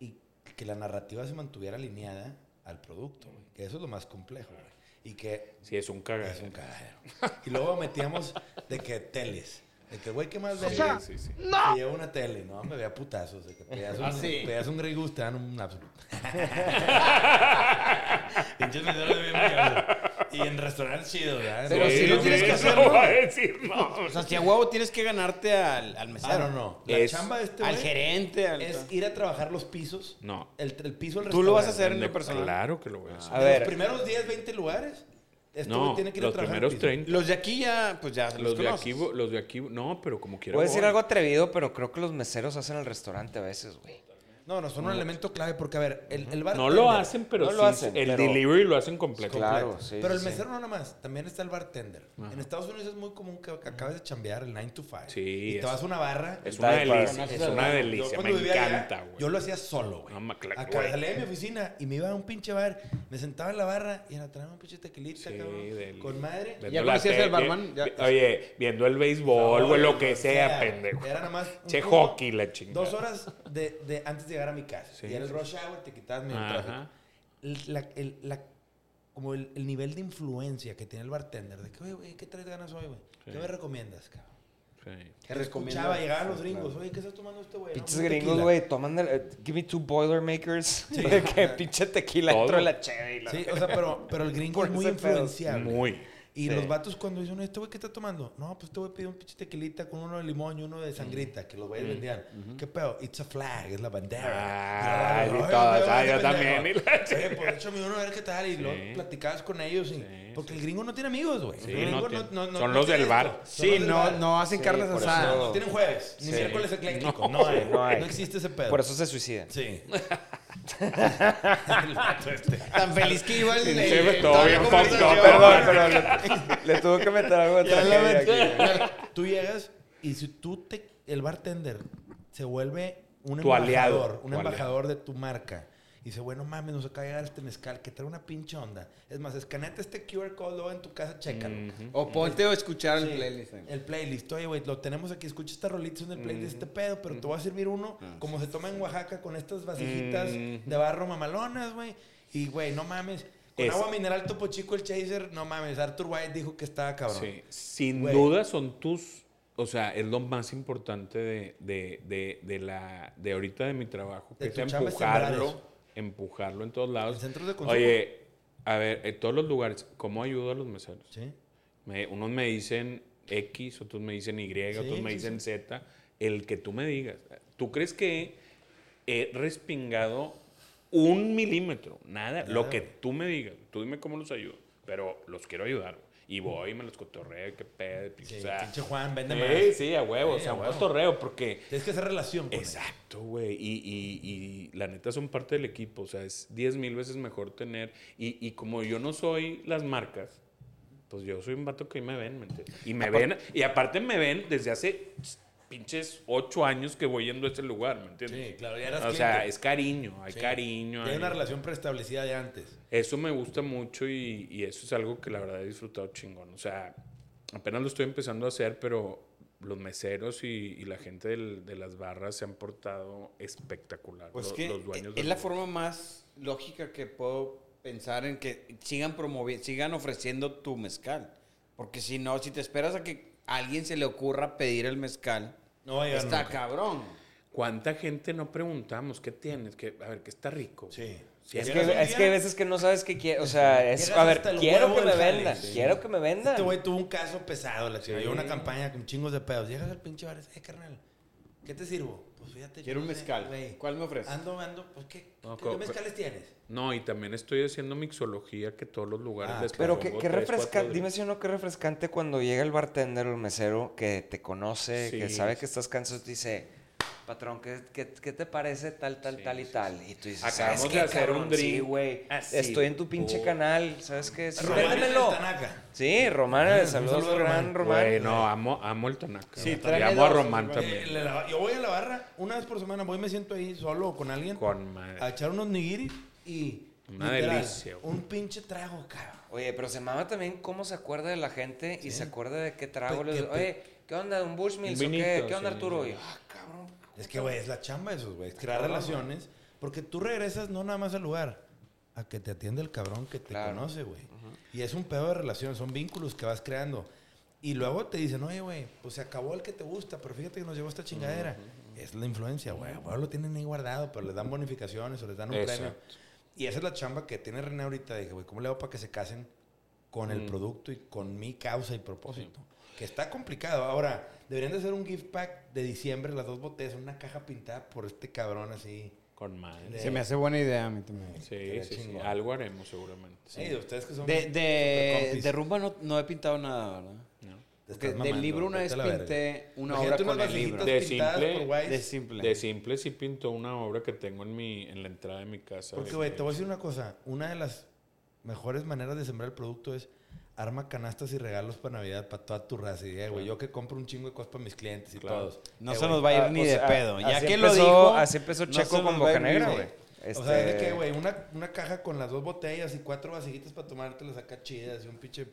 y que la narrativa se mantuviera alineada al producto, güey. Que eso es lo más complejo, güey. Y que Sí, es un cagadero. es un cagadero. Y luego metíamos de que teles. De que, güey, ¿qué más Sí, vende? sí, sí. Se lleva una tele, no, me vea putazos. De que pedías un, Ah, sí. pedías un Grey Goose, te dan un. (laughs) (laughs) Pinches bien mierda. Y en restaurantes chidos, ¿verdad? Pero No, si Sí, no no, tienes sí, que no hacerlo. voy a decir no. O sea, si a huevo tienes que ganarte al, al mesero. Ah, no, no. La Es- chamba de este Al gerente, al... es ir a trabajar los pisos. No. El, el piso del Tú lo vas a hacer en lo personal. Claro que lo voy a hacer. A ver. Los primeros 10, 20 lugares. Este no, tiene que ir a los trabajar el primeros piso. 30. Los de aquí ya, pues ya los, Los de aquí, los de aquí, no, pero como quiera. Voy a decir algo atrevido, pero creo que los meseros hacen el restaurante a veces, güey. No, no, son un elemento clave porque, a ver, el, el No bartender- lo hacen, pero No sí. lo hacen, el pero- delivery lo hacen completo. Claro, sí, Pero el sí, mesero no nada más, también está el bartender. En Estados Unidos es muy común que, acabes de chambear el 9 to 5. Sí, Y te es- vas a una barra. Es El una delicia. Es una delicia. Me encanta, güey. Yo lo hacía solo, güey. No, Acá salía de mi oficina y me iba a un pinche bar, me sentaba en la barra y era traer un pinche tequilita, Sí, cabrón, del- con madre. ¿Ya conocías al barman? Oye, viendo el béisbol, güey, lo que sea, pendejo. Era nada más. Che hockey, la chingada. Dos horas de, de antes de llegar a mi casa. Sí, y era el sí, rush hour, te quitabas mi Ajá. tráfico. La, el, la- como el, el nivel de influencia que tiene el bartender, de que, oye, güey, ¿qué traes ganas hoy, güey? ¿Qué Sí. me recomiendas, cabrón? Sí. Recomiendo- escuchaba, llegaban los gringos, claro. oye, ¿qué estás tomando este güey? No, Pinches un gringos, tequila". güey, toman el, eh, give me two Boilermakers. Sí. (laughs) que pinche tequila dentro de la cheve y la... Sí, o sea, pero, pero el gringo es muy influenciable. Muy. Y Sí. los vatos cuando dicen, ¿este güey qué está tomando? No, pues este güey pidió un pinche tequilita con uno de limón y uno de sangrita, que los güeyes vendían. ¿Qué pedo? It's a flag, es la bandera. Ay, Y yo, y "Ay, todas, güey, ah, qué yo pendejo". también, y la Oye, pues échame uno a ver qué tal. Y luego Sí. platicabas con ellos. Y, Sí, porque sí. el gringo no tiene amigos, güey. Sí, el gringo no tiene. Son no los del bar. Sí, no, bar. no hacen Sí, carnes asadas. No tienen jueves, ni miércoles ecléctico. No, No, hay, no hay. No existe ese pedo. Por eso se suicidan. Sí. (laughs) El vato este. Tan feliz que iba el... Sí, el- me todo bien Perdón, pero (laughs) le, tuvo que meter algo de tragedia aquí. Tú llegas y si tú te, el bartender se vuelve un Tu aliado, embajador, un tu embajador de tu marca. Y dice, bueno, mames, nos acaba de llegar este mezcal que trae una pinche onda. Es más, escanete este QR code luego en tu casa, chécalo. Ujú. O ponte o escuchar el Sí, playlist. El playlist. Oye, güey, lo tenemos aquí. Escucha esta rolita en el playlist, este pedo, pero te voy a servir uno como se toma en Oaxaca con estas vasijitas Mm. de barro mamalonas, güey. Y, güey, no mames. Con Es- agua mineral Topo Chico, el chaser, no mames. Arthur White dijo que estaba cabrón. Sí, sin Güey. duda son tus, o sea, es lo más importante de, de, de, de la, de ahorita de mi trabajo, que es empujarlo, empujarlo en todos lados. De. Oye, a ver, en todos los lugares, ¿cómo ayudo a los meseros? Sí. Me- unos me dicen X, otros me dicen Y, Sí, otros me sí, dicen Z, el que tú me digas. ¿Tú crees que he respingado un milímetro? Nada, Nada, lo que güey. tú me digas. Tú dime cómo los ayudo, pero los quiero ayudar. güey. Y voy me los cotorreo, qué pedo. Sí, o sea, pinche Juan, vende sí, más. sí, a huevo, Sí, o sea, a huevo. cotorreo, porque... Tienes que hacer relación con. Exacto, güey. Y, y, y la neta son parte del equipo. O sea, es 10 mil veces mejor tener. Y, y como yo no soy las marcas, pues yo soy un vato que me ven, ¿me entiendes? Y me ven. Y aparte me ven desde hace pinches ocho años que voy yendo a ese lugar, ¿me entiendes? Sí, claro, ya eras O sea, es cariño, hay Sí. cariño. Hay- una relación preestablecida de antes. Eso me gusta mucho y, y eso es algo que la verdad he disfrutado chingón. O sea, apenas lo estoy empezando a hacer, pero los meseros y, y la gente del- de las barras se han portado espectacular. Pues que los dueños es la forma más lógica que puedo pensar en que sigan promoviendo, sigan ofreciendo tu mezcal. Porque si no, si te esperas a que a alguien se le ocurra pedir el mezcal, No está nunca. cabrón. ¿Cuánta gente no preguntamos? ¿Qué tienes? que A ver, que está rico. Sí. Sí, Es que, es que hay veces que no sabes qué quiere. O sea, es, a ver, quiero que me vendan. sí. Quiero que me vendan. Este güey tuvo un caso pesado, la chica. Sí. Una campaña con chingos de pedos. Llegas al pinche bar y dices, eh, carnal, ¿qué te sirvo? Pues fíjate. Quiero un no sé, mezcal. ¿Cuál me ofreces? Ando, ando, pues ¿qué, No, ¿qué, co- qué mezcales tienes? No, y también estoy haciendo mixología que todos los lugares Ah, les Pero qué, refrescante, dime si no, qué refrescante cuando llega el bartender o el mesero que te conoce, que sabe que estás cansado y te dice, patrón, ¿qué, qué, qué te parece tal, tal, Sí, tal y sí, tal? Y tú dices, Acabamos ¿sabes de qué, hacer cabrón? un drink Sí, güey, así, estoy en tu pinche por- canal, ¿sabes qué? Sí, Román véndemelo. Sí, Román, Ah, saludos, saludo Román. Román. Güey, no, amo, amo el Tanaka. Sí, y tráeme amo a Román güey. Eh, también. la- yo voy a la barra una vez por semana, voy y me siento ahí solo o con alguien Con madre. a echar unos nigiris y. Una literal, delicia, güey. Un pinche trago, cabrón. Oye, pero se mama también cómo se acuerda de la gente y se acuerda de qué trago Pe- les... que pe- Oye, ¿qué onda? ¿Un Bushmills o qué? ¿Qué onda, sí, Arturo? Y, ah. Es que, güey, es la chamba de esos, güey. Crear Cabrón, relaciones. Porque tú regresas no nada más al lugar, a que te atiende el cabrón que te Claro. conoce, güey. Y es un pedo de relación, son vínculos que vas creando. Y luego te dicen, oye, güey, pues se acabó el que te gusta, pero fíjate que nos llevó esta chingadera. Es la influencia, güey. Ahora lo tienen ahí guardado, pero les dan bonificaciones o les dan un Exacto. premio. Y esa es la chamba que tiene René ahorita. Dije, güey, ¿cómo le hago para que se casen con el producto y con mi causa y propósito? Que está complicado. Ahora, deberían de hacer un gift pack de diciembre, las dos botellas, una caja pintada por este cabrón así. Con madre. De- Se me hace buena idea a mí también. Sí, sí, sí. Algo haremos seguramente. Sí. Sí, de ustedes que son De, de, rumba no, no he pintado nada, ¿verdad? Porque del libro una vez pinté una Imagínate obra con el libro. De pintadas simple-. De simple. De simple sí pintó una obra que tengo en mi en la entrada de mi casa. Porque, de- güey, te voy a decir una cosa. Una de las mejores maneras de sembrar el producto es arma canastas y regalos para Navidad para toda tu raza. Y, eh, güey, yo que compro un chingo de cosas para mis clientes y Claro. todos. No Eh, se nos va a ir Ah, ni pues, de ah, pedo. Ya que lo dijo. Así empezó Checo con Boca Negra, güey. O sea, es de que, güey, una, una caja con las dos botellas y cuatro vasijitas para tomártelas acá chidas y un pinche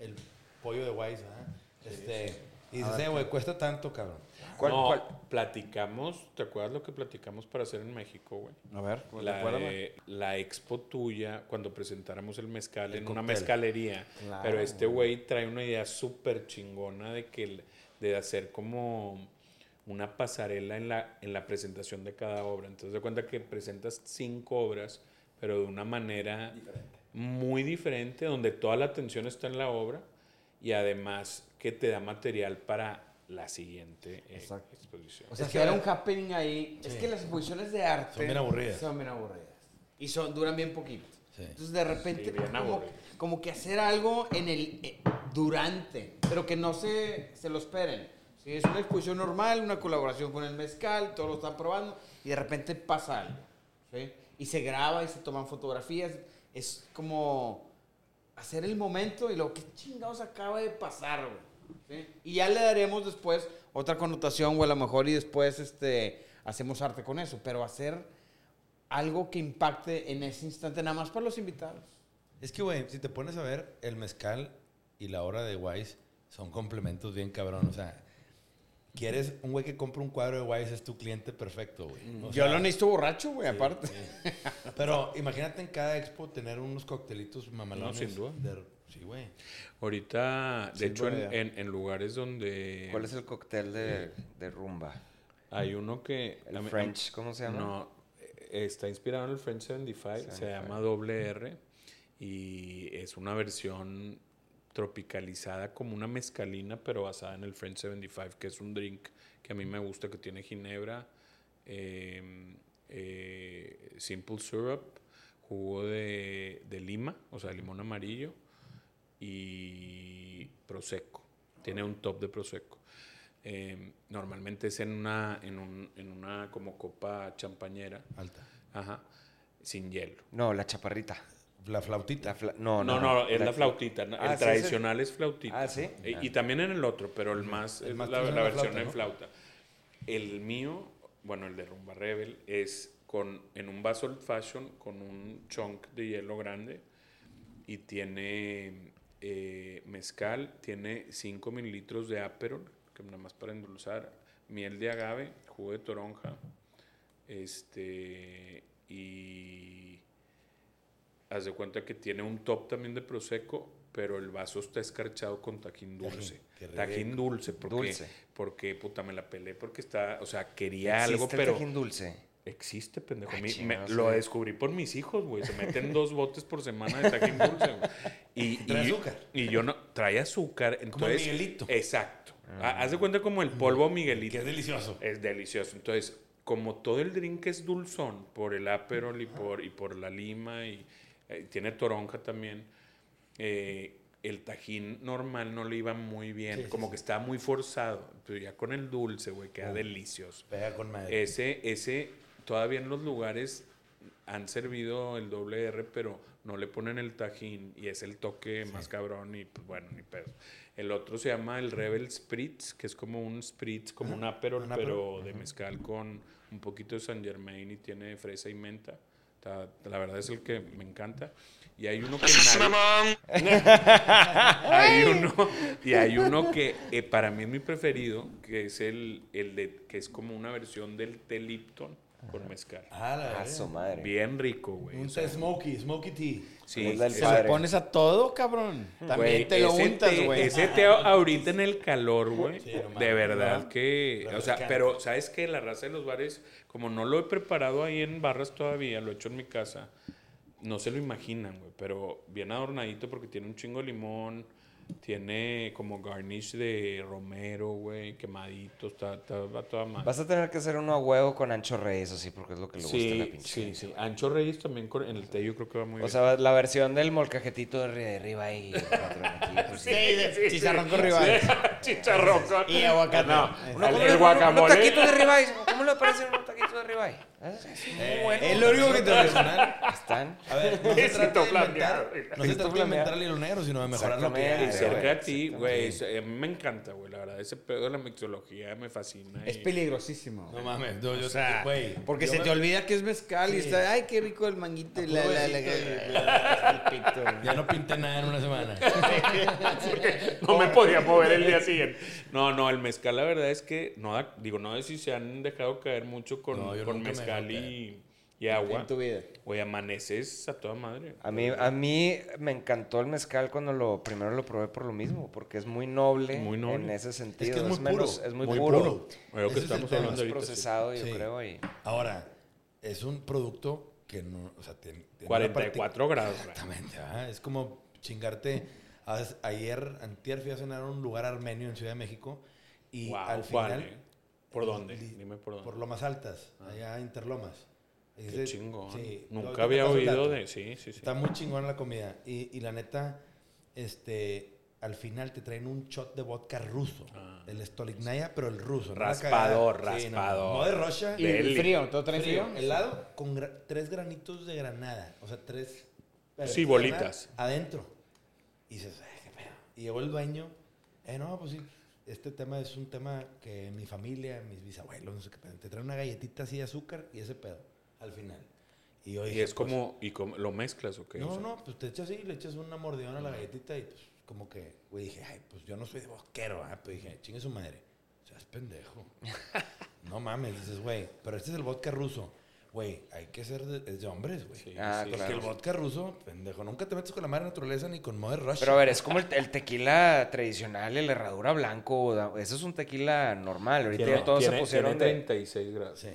el pollo de Wise, ¿ah? Este, y dices, eh, güey, cuesta tanto, cabrón. ¿Cuál- no, cuál? platicamos, ¿te acuerdas lo que platicamos para hacer en México, güey? A ver, La, de- la expo tuya, cuando presentáramos el mezcal El en una mezcalería. Claro, Pero este güey trae una idea súper chingona de que de hacer como una pasarela en la, en la presentación de cada obra. Entonces, de cuenta que presentas cinco obras, pero de una manera muy diferente, donde toda la atención está en la obra y además que te da material para la siguiente eh, exposición. O sea, Es que era un happening ahí. Es Sí. que las exposiciones de arte. Son bien aburridas. Son bien aburridas. Y son, duran bien poquito. Sí. Entonces, de repente, Sí, bien como, como que hacer algo en el eh, durante, pero que no se, se lo esperen. Si es una exposición normal, una colaboración con el mezcal, todos lo están probando, y de repente pasa algo. ¿sí? Y se graba y se toman fotografías. Es como hacer el momento y lo que chingados acaba de pasar, güey. ¿Sí? Y ya le daremos después otra connotación, o a lo mejor y después este, hacemos arte con eso, pero hacer algo que impacte en ese instante nada más para los invitados. Es que, güey, si te pones a ver, el mezcal y la hora de Wise son complementos bien cabrón. O sea, quieres un güey que compre un cuadro de Wise, es tu cliente perfecto, güey. O Yo sea, lo necesito borracho, güey, sí, aparte. sí. Pero imagínate en cada expo tener unos coctelitos mamalones. No, sin duda. de- sí, güey. Ahorita, de Sí, hecho, en, lugares donde ¿Cuál es el cóctel de, de rumba? hay uno que... El mí- French, ¿cómo se llama? No, eh, está inspirado en el French 75, se 75. llama doble R y es una versión tropicalizada como una mezcalina, pero basada en el French 75, que es un drink que a mí me gusta, que tiene ginebra, eh, eh, simple syrup, jugo de, de lima, o sea, limón amarillo y prosecco. Tiene un top de prosecco. Eh, normalmente es en una, en, un- en una como copa champañera, Alta. ajá, sin hielo. No, la chaparrita. La flautita. La fla- no, No, no, es la, flautita. ¿no? Ah, el sí, tradicional es flautita. Ah, ¿sí? Y, Ah. y también en el otro, pero el más El es más la, usan la la versión flauta, en ¿no? flauta. El mío, bueno, el de Rumba Rebel, es con, en un vaso old fashion con un chunk de hielo grande y tiene eh, mezcal, tiene 5 mililitros de Aperol, que nada más para endulzar, miel de agave, jugo de toronja, este, y haz de cuenta que tiene un top también de prosecco, pero el vaso está escarchado con tajín dulce. Tajín dulce, porque, Dulce. porque puta me la pelé porque está, o sea, quería ¿Existe algo, pero tajín dulce. Existe, pendejo. Ah, me- lo descubrí por mis hijos, güey. Se meten (laughs) dos botes por semana de tajín dulce, güey. Y, (laughs) Trae y- azúcar. Y yo no, trae azúcar. Como el Entonces, Miguelito. Exacto. Ah. Ha- Haz de cuenta como el polvo Miguelito. Que es delicioso. Es delicioso. Entonces, como todo el drink es dulzón por el Aperol y por, y por la lima y eh, tiene toronja también, eh, el tajín normal no le iba muy bien. Sí, sí, como sí. que estaba muy forzado. Pero ya con el dulce, güey, queda delicioso. Pega con madre. Ese, ese, todavía en los lugares han servido el doble R, pero no le ponen el tajín y es el toque más cabrón y pues bueno, ni pedo. El otro se llama el Rebel Spritz, que es como un Spritz, como un Aperol, un pero Aperol. de mezcal con un poquito de Saint Germain y tiene fresa y menta. Está- la verdad es el que me encanta. Y hay uno que nadie- (laughs) hay uno y hay uno que eh, para mí es mi preferido, que es el, el de que es como una versión del té Lipton con mezcal. Ah, la Ah, su madre. Bien rico, güey. Un o sea, smoky, smoky tea. sí, Se padre. lo pones a todo, cabrón. También güey, te lo untas, güey. Ese té ahorita en el calor, güey. Sí, no mames, de verdad ¿no? que, o sea, pero sabes que la raza de los bares, como no lo he preparado ahí en barras todavía, lo he hecho en mi casa. No se lo imaginan, güey, pero bien adornadito porque tiene un chingo de limón, tiene como garnish de romero, güey, quemadito, está, está a toda madre. Vas a tener que hacer uno a huevo con ancho reyes, así, porque es lo que le gusta a la Sí, pinche. sí, sí. Ancho Reyes también con- en el té yo creo que va muy O bien. sea, la versión del molcajetito de ri- de arriba aquí, pues, (laughs) sí. Sí, chicharrón con ribeye. (laughs) Chicharrón con- Y aguacate. No, Uno, el, ¿cómo el le- guacamole. Unos taquitos de ribeye. ¿Cómo le parecen unos taquitos de ribeye? Sí, muy bueno. Es lo único que te Personal. Están. A ver, no se trata de inventar, no se trata de inventar el hilo negro, sino de mejorar lo que hay. Cerca a ti, güey. A mí me encanta, güey. La verdad, ese pedo de la mixología me fascina. Es y- peligrosísimo. No mames, yo, yo, O sea, güey. porque yo se me- te olvida que es mezcal y está, ay, qué rico el manguito y la, pito. Ya no pinté nada en una semana. (laughs) no me podía mover el día siguiente. No, no, el mezcal, la verdad es que, no da- digo, no sé si se han dejado caer mucho con, No, con me mezcal y, y agua. En tu vida. Güey, amaneces a toda madre. A mí, a mí me encantó el mezcal cuando lo primero lo probé por lo mismo, porque es muy noble, Muy noble. en ese Es sentido. que es muy menos- puro. es muy, puro. Que Ese es el estamos tema. hablando ahorita, sí. procesado, yo Sí. creo. Y... Ahora, es un producto que no, o sea, tiene, tiene una 44 grados. Exactamente, es como chingarte. a- Ayer, antier, fui a cenar a un lugar armenio en Ciudad de México y Wow, al ¿cuál, final... eh? ¿Por dónde? li- Dime por dónde. Por Lomas Altas, allá Interlomas. Qué Ese- chingón. sí, Nunca había oído de... Sí, sí, sí. Está muy chingona la comida. Y, y la neta, este, al final te traen un shot de vodka ruso. Ah. El Stolichnaya, pero el ruso. no Raspador. Sí, no, raspador. No, de Russia. Y Deli. frío, todo trae frío. Helado con gra- tres granitos de granada. O sea, tres. Sí, bolitas. Adentro. Y dices, "Ay, qué pedo. Y llegó el dueño. Eh, no, pues sí. Este tema es un tema que mi familia, mis bisabuelos, no sé qué pedo. Te traen una galletita así de azúcar y ese pedo. Al final. Y, yo Y es pues, como... ¿Y como, lo mezclas o qué? O no, sea, no, pues te echas así, le echas una mordidón a la galletita y pues como que, güey, dije, ay, pues yo no soy de bosquero, ah, pues dije, chingue su madre. O sea, es pendejo. (laughs) no mames, dices, güey, pero este es el vodka ruso. Güey, hay que ser de, es de hombres, güey. Sí, Ah, sí, Porque claro. el vodka ruso, pendejo, nunca te metes con la madre naturaleza ni con Mother Russia. Pero a ver, es como el, el tequila tradicional, el herradura blanco. Eso es un tequila normal. Ahorita Tiene, ya todos tiene- se pusieron tiene de... 36 grados. Sí.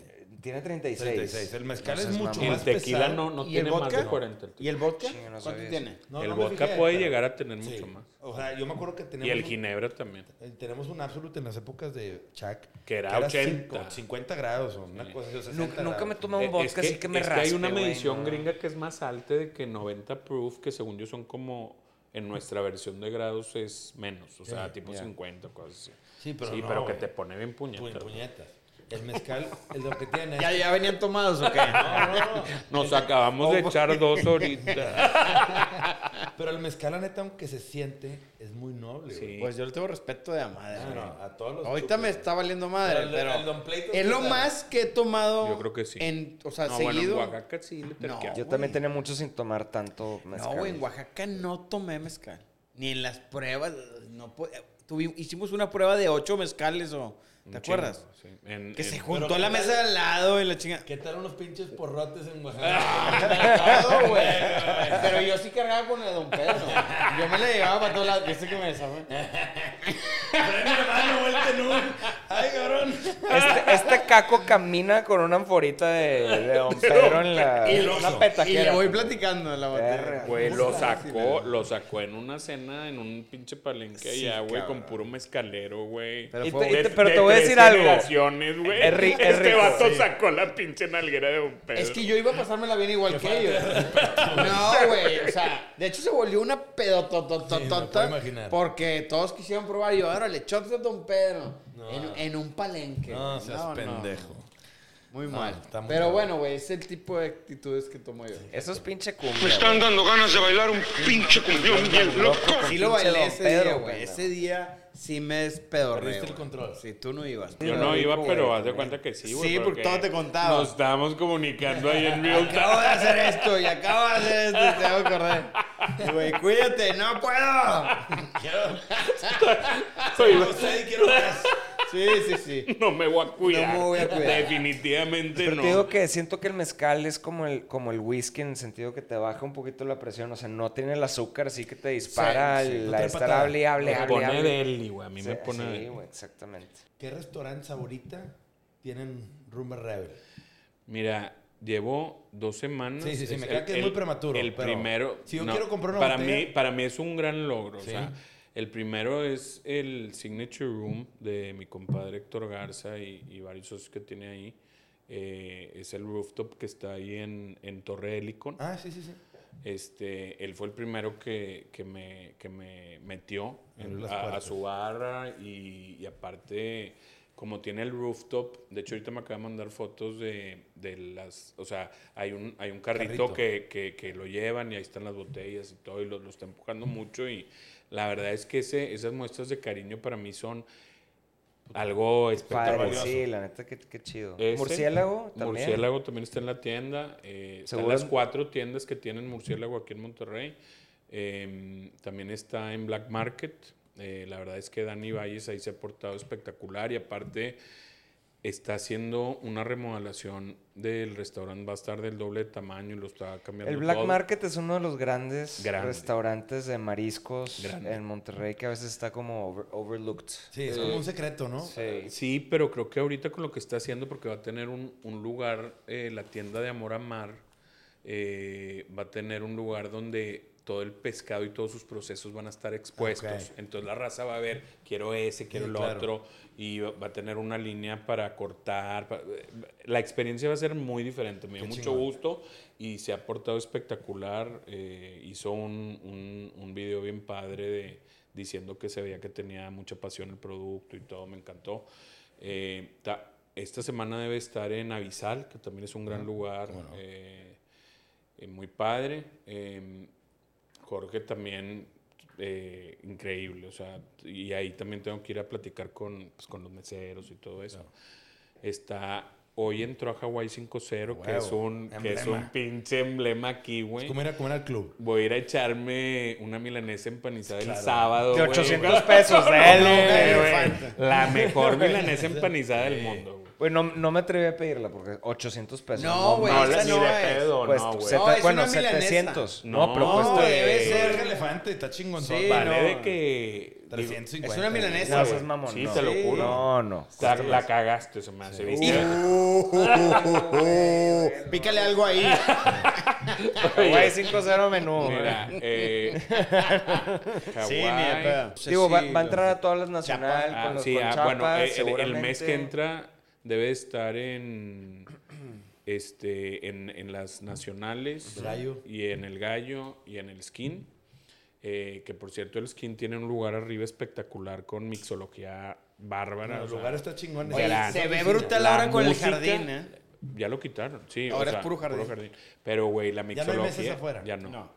Tiene 36. 36. El mezcal No es mucho Y mamón. el más tequila pesado. no, no ¿Y tiene más de 40. el ¿Y el vodka? Sí, no ¿Cuánto tiene? No, el vodka fijé, puede pero- llegar a tener Sí. mucho más. O sea, yo me acuerdo que teníamos... Y el un- ginebra también. eh, Tenemos un absolute en las épocas de Chuck. Que era 80. cinco- 50 grados o una cosa así, o 60 Nunca, nunca me toma un Eh, vodka es que, así que me es que raspe, hay una medición no. gringa que es más alta de que 90 proof, que según yo son como en nuestra versión de grados es menos, o sea, Sí, tipo ya. 50 cosas así. Sí, pero sí, no, pero que te pone bien Pu- puñetas. puñetas. El mezcal, el lo que tiene. ¿Ya, ¿Ya venían tomados o qué? No, no, no. Nos acabamos de echar dos ahorita. (laughs) Pero el mezcal, la neta, aunque se siente, es muy noble. Sí. Pues yo le tengo respeto de a madre. A todos los Ahorita me está valiendo madre, Pero el- pero, el Don Pleito es lo más que he tomado. Yo creo que sí. En, o sea, no, bueno, en seguido. Oaxaca sí le terqueaba. Yo también tenía mucho sin tomar tanto mezcal. no, güey, en Oaxaca no tomé mezcal. Ni en las pruebas. No po- tuvi- hicimos una prueba de ocho mezcales o. ¿Te Un acuerdas? chingo, sí. En- Que se en- juntó Pero la ¿qué mesa al lado y la chinga. ¿Qué tal unos pinches porrotes en Ah, Oaxaca? Todo, güey. Pero yo sí cargaba con el Don Pedro. Yo me la llevaba para todos lados. ¿Viste que me desarmé? Freno, mano, vuelta en un. Ay, cabrón. Este, este caco camina con una anforita de, de Don (laughs) Pedro en la Y el una. Y le voy platicando en la botella. Güey, lo sacó, lo sacó en una cena, en un pinche palenque Sí, allá, güey, con puro mezcalero, güey. Pero Y fue- te- y De- te- pero de te voy a decir algo. generaciones, güey. Es ri- es Este rico, vato sí. sacó la pinche nalguera de Don Pedro. Es que yo iba a pasármela bien igual que ellos. No, güey. O sea, de hecho se volvió una Sí, me pedotototota. puedo imaginar. porque todos quisieron probar. Y yo, órale, shots de Don Pedro. No. En, en un palenque. No, seas No, no. pendejo. Muy No, mal. muy Pero mal. bueno, güey, es el tipo de actitudes que tomo yo. Eso es pinche Me cumbia. están güey. dando ganas de bailar un pinche cumbión bien loco. Sí lo bailé ese Pedro, día, güey. Ese día sí me despedorré. Perdiste el control. Sí, tú no ibas. Yo no iba, pero haz de cuenta que sí, güey. Sí, porque todo te contaba. Nos estábamos comunicando ahí en real Acabo de time. hacer esto y acabo de hacer esto y te hago correr. Güey, cuídate, no puedo. Soy- Usted quiero más. Sí, sí, sí. (laughs) No me voy a cuidar. No me voy a cuidar. Definitivamente Pero no. te digo que siento que el mezcal es como el, como el whisky en el sentido que te baja un poquito la presión. O sea, no tiene el azúcar, así que te dispara Sí, sí, el- no la te estar hable y hable, me pone hable. deli, güey. A mí Sí, me pone Sí, deli. güey, exactamente. ¿Qué restaurantes ahorita tienen Rumba Rebel? Mira, llevo dos semanas. Sí, sí, sí, me queda que es muy prematuro, El pero primero. si yo no, quiero comprar una para botella- mí, para mí es un gran logro. Sí. O sea, el primero es el Signature Room de mi compadre Héctor Garza y, y varios socios que tiene ahí. Eh, es el rooftop que está ahí en, en Torre Helicon. Ah, sí, sí, sí. Este, él fue el primero que, que me, que me metió en- a, su barra y, y aparte, como tiene el rooftop, de hecho ahorita me acaba de mandar fotos de, de las, o sea, hay un, hay un carrito, Carrito. Que, que, que lo llevan y ahí están las botellas y todo y lo, lo está empujando mucho y la verdad es que ese, esas muestras de cariño para mí son algo espectacular. Padre, sí, la neta, qué, qué chido. Murciélago también. Murciélago también está en la tienda. Eh, están las cuatro tiendas que tienen murciélago aquí en Monterrey. Eh, también está en Black Market. Eh, la verdad es que Dani Valles ahí se ha portado espectacular y aparte está haciendo una remodelación del restaurante. Va a estar del doble de tamaño y lo está cambiando El Black todo. Market es uno de los grandes Grande. restaurantes de mariscos Grande. en Monterrey que a veces está como over- overlooked. Sí, es como un secreto, ¿no? Sí. Sí, pero creo que ahorita con lo que está haciendo, porque va a tener un, un lugar, eh, la tienda de Amor a Mar, eh, va a tener un lugar donde todo el pescado y todos sus procesos van a estar expuestos. Ok. Entonces la raza va a ver, quiero ese, quiero Sí, el claro. otro, y va a tener una línea para cortar. La experiencia va a ser muy diferente. Me dio mucho gusto y se ha portado espectacular. eh, hizo un, un, un video bien padre de, diciendo que se veía que tenía mucha pasión el producto y todo, me encantó. Eh, ta- esta semana debe estar en Avisal, que también es un gran lugar, bueno. eh, eh, muy padre. Eh, Jorge también, eh, increíble, o sea, y ahí también tengo que ir a platicar con, pues, con los meseros y todo eso. Está, hoy entró a Hawaii 5-0, que, es un, que es un pinche emblema aquí, güey. Es como ir a comer al club. Voy a ir a echarme una milanesa empanizada el Claro. sábado. De güey. 800 (laughs) pesos, dale, güey. La mejor (laughs) milanesa empanizada del mundo, güey. Güey, no, no me atreví a pedirla porque 800 pesos. No, güey, No, esa ni no de es. pedo, Pues, no, güey. No, bueno, una milanesa. 700. No, No, pero no, cuesta... debe ser. El elefante, está chingón. Sí, Vale no. de que... 350. Es una milanesa, No, seas mamón. Sí, no. te lo juro. No, no. La, la cagaste, se me hace, ¿viste? (laughs) Pícale algo ahí. Hawaii 5-0 menú. Mira, eh... Sí, ni Hawái. Digo, va, va a entrar a todas las nacional Chapa. Ah, con los sí, con ah, chapas, bueno, eh, el- el, mes que entra debe estar en este en, en las nacionales Gallo. y en el gallo y en el skin. Eh, que por cierto el skin tiene un lugar arriba espectacular con mixología bárbara. El sea, lugar está chingón. Oye, se ve brutal la ahora con el jardín, ¿eh? Ya lo quitaron, sí. o Ahora es sea, puro jardín. Pero, güey, la Ya no hay mixología... mesas afuera. Ya no. No.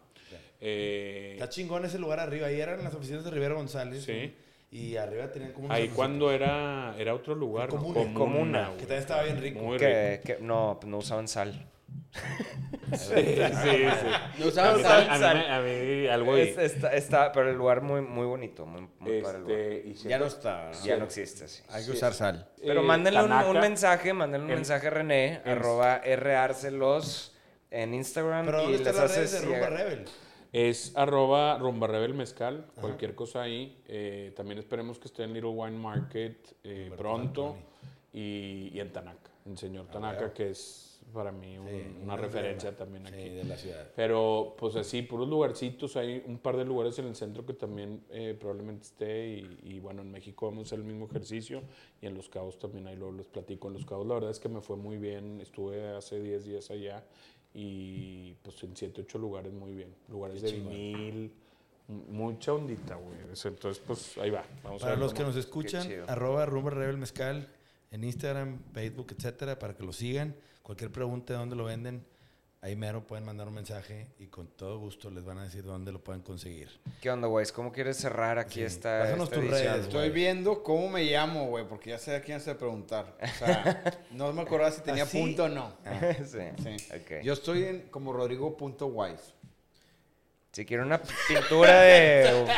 Eh, Está chingón ese lugar arriba. Ahí eran las oficinas de Rivera González. Sí. Y arriba tenían como ahí cuando era, era otro lugar. Comuna. Comuna. Que también estaba bien rico. Muy rico. Que, que- no, no usaban sal. (laughs) Sí, sí, sí. No usaban a mí- a mí algo ahí. Es- está, está- pero el lugar muy, muy bonito, muy, muy padre el lugar. Este, y Ya no está. Ya no existe, sí. Hay que usar sal. Pero Eh, mándenle un, Tanaka, un mensaje, mándenle un en- mensaje a René, en- arroba rarcelos en Instagram Pero y ¿dónde les están las redes haces de Rumba llegar- Rebel? Es arroba rumba rebel mezcal, cualquier cosa ahí. Eh, también esperemos que esté en Little Wine Market eh, pronto y, y en Tanaka, en señor Tanaka, que es para mí un- Sí, una un referencia emblema. también Sí, aquí. de la ciudad. Pero pues así, puros lugarcitos, hay un par de lugares en el centro que también eh, probablemente esté y, y, bueno, en México vamos a hacer el mismo ejercicio y en Los Cabos también, ahí luego les platico. En Los Cabos la verdad es que me fue muy bien, estuve hace 10 días allá y pues en 7, 8 lugares muy bien, lugares de vinil, m- mucha ondita, güey. Entonces pues ahí va, vamos a Para ver los que cómo- nos escuchan, arroba Rumba Rebel Mezcal en Instagram, Facebook, etcétera, para que lo sigan. Cualquier pregunta de dónde lo venden, ahí mero pueden mandar un mensaje y con todo gusto les van a decir dónde lo pueden conseguir. ¿Qué onda, güey? ¿Cómo quieres cerrar aquí Sí. esta, Pásanos esta tus edición? redes, Estoy viendo cómo me llamo, güey, porque ya sé a quién se preguntar. O sea, (laughs) no me acordaba si tenía ¿Así? punto o no. (laughs) sí. Sí. Yo estoy en como Rodrigo.wise. Si quieren una pintura de... (laughs)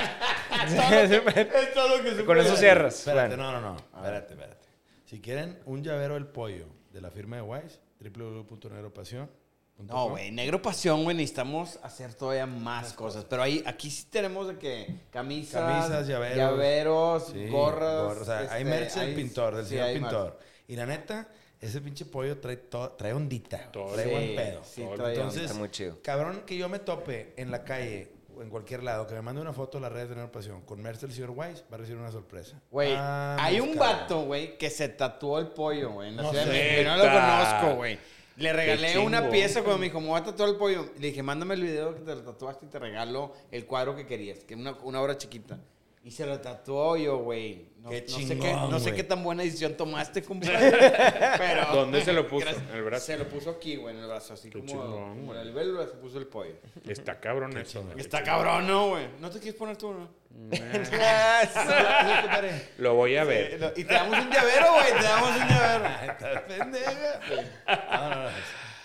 Es todo lo que Con eso cierras. Espérate, Bueno. no, no, no. Espérate, espérate. Si quieren un llavero del pollo de la firma de Wise, www.negropasión. No, güey, Negro Pasión, güey, necesitamos hacer todavía más cosas. Pero ahí, aquí sí tenemos de que camisas, Camisas, llaveros. llaveros, Sí, gorras. gorras, O sea, hay este, merch del hay- pintor, del sí, señor más. pintor. Y la neta, ese pinche pollo trae, to- trae ondita. Todo. trae Sí, buen pedo. sí, Todo. trae Entonces, Está muy chido. cabrón, que yo me tope en la calle en cualquier lado, que me mande una foto a las redes de Nueva Pasión con merch del señor Wise, va a recibir una sorpresa. Güey, Ah, hay un cabrón. vato, güey, que se tatuó el pollo, güey, en la No Ciudad de sé. México. y No lo conozco, güey. Le regalé una pieza cuando me dijo, me voy a tatuar el pollo. Le dije, mándame el video que te lo tatuaste y te regalo el cuadro que querías, que es una, una obra chiquita. Y se lo tatuó yo, güey. No, Qué no sé chingón, qué, no sé qué tan buena decisión tomaste, compadre. (laughs) Pero, ¿Dónde se lo puso? ¿En el brazo? Se lo puso aquí, güey, en el brazo, así Qué como, chingón, como güey. en el velo se puso el pollo. Está cabrón eso. Está cabrón, ¿no, güey? ¿No te quieres poner tú, no? (laughs) Lo voy a ver. Y te damos un llavero, güey, te damos un llavero. (laughs) Pendeja. No, no, no.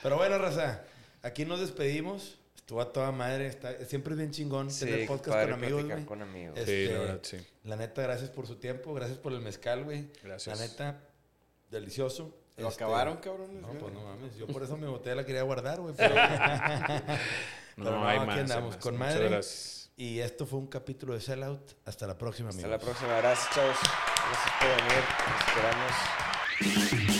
Pero bueno, Raza, aquí nos despedimos. Estuvo a toda madre. Está, siempre es bien chingón Sí, tener podcast padre con amigos, güey. con amigos. Este, Sí, la verdad, sí. La neta, gracias por su tiempo. Gracias por el mezcal, güey. Gracias. La neta, delicioso. Lo Este, acabaron, cabrones. No, güey. pues no mames. Yo por eso mi botella la quería guardar, güey. Pero, (laughs) No, (laughs) pero no, hay aquí más. hay andamos, más. con Muchas madre. gracias. y esto fue un capítulo de Sellout. Hasta la próxima, amigos. Hasta la próxima. Gracias, chavos. Gracias por venir. Nos esperamos.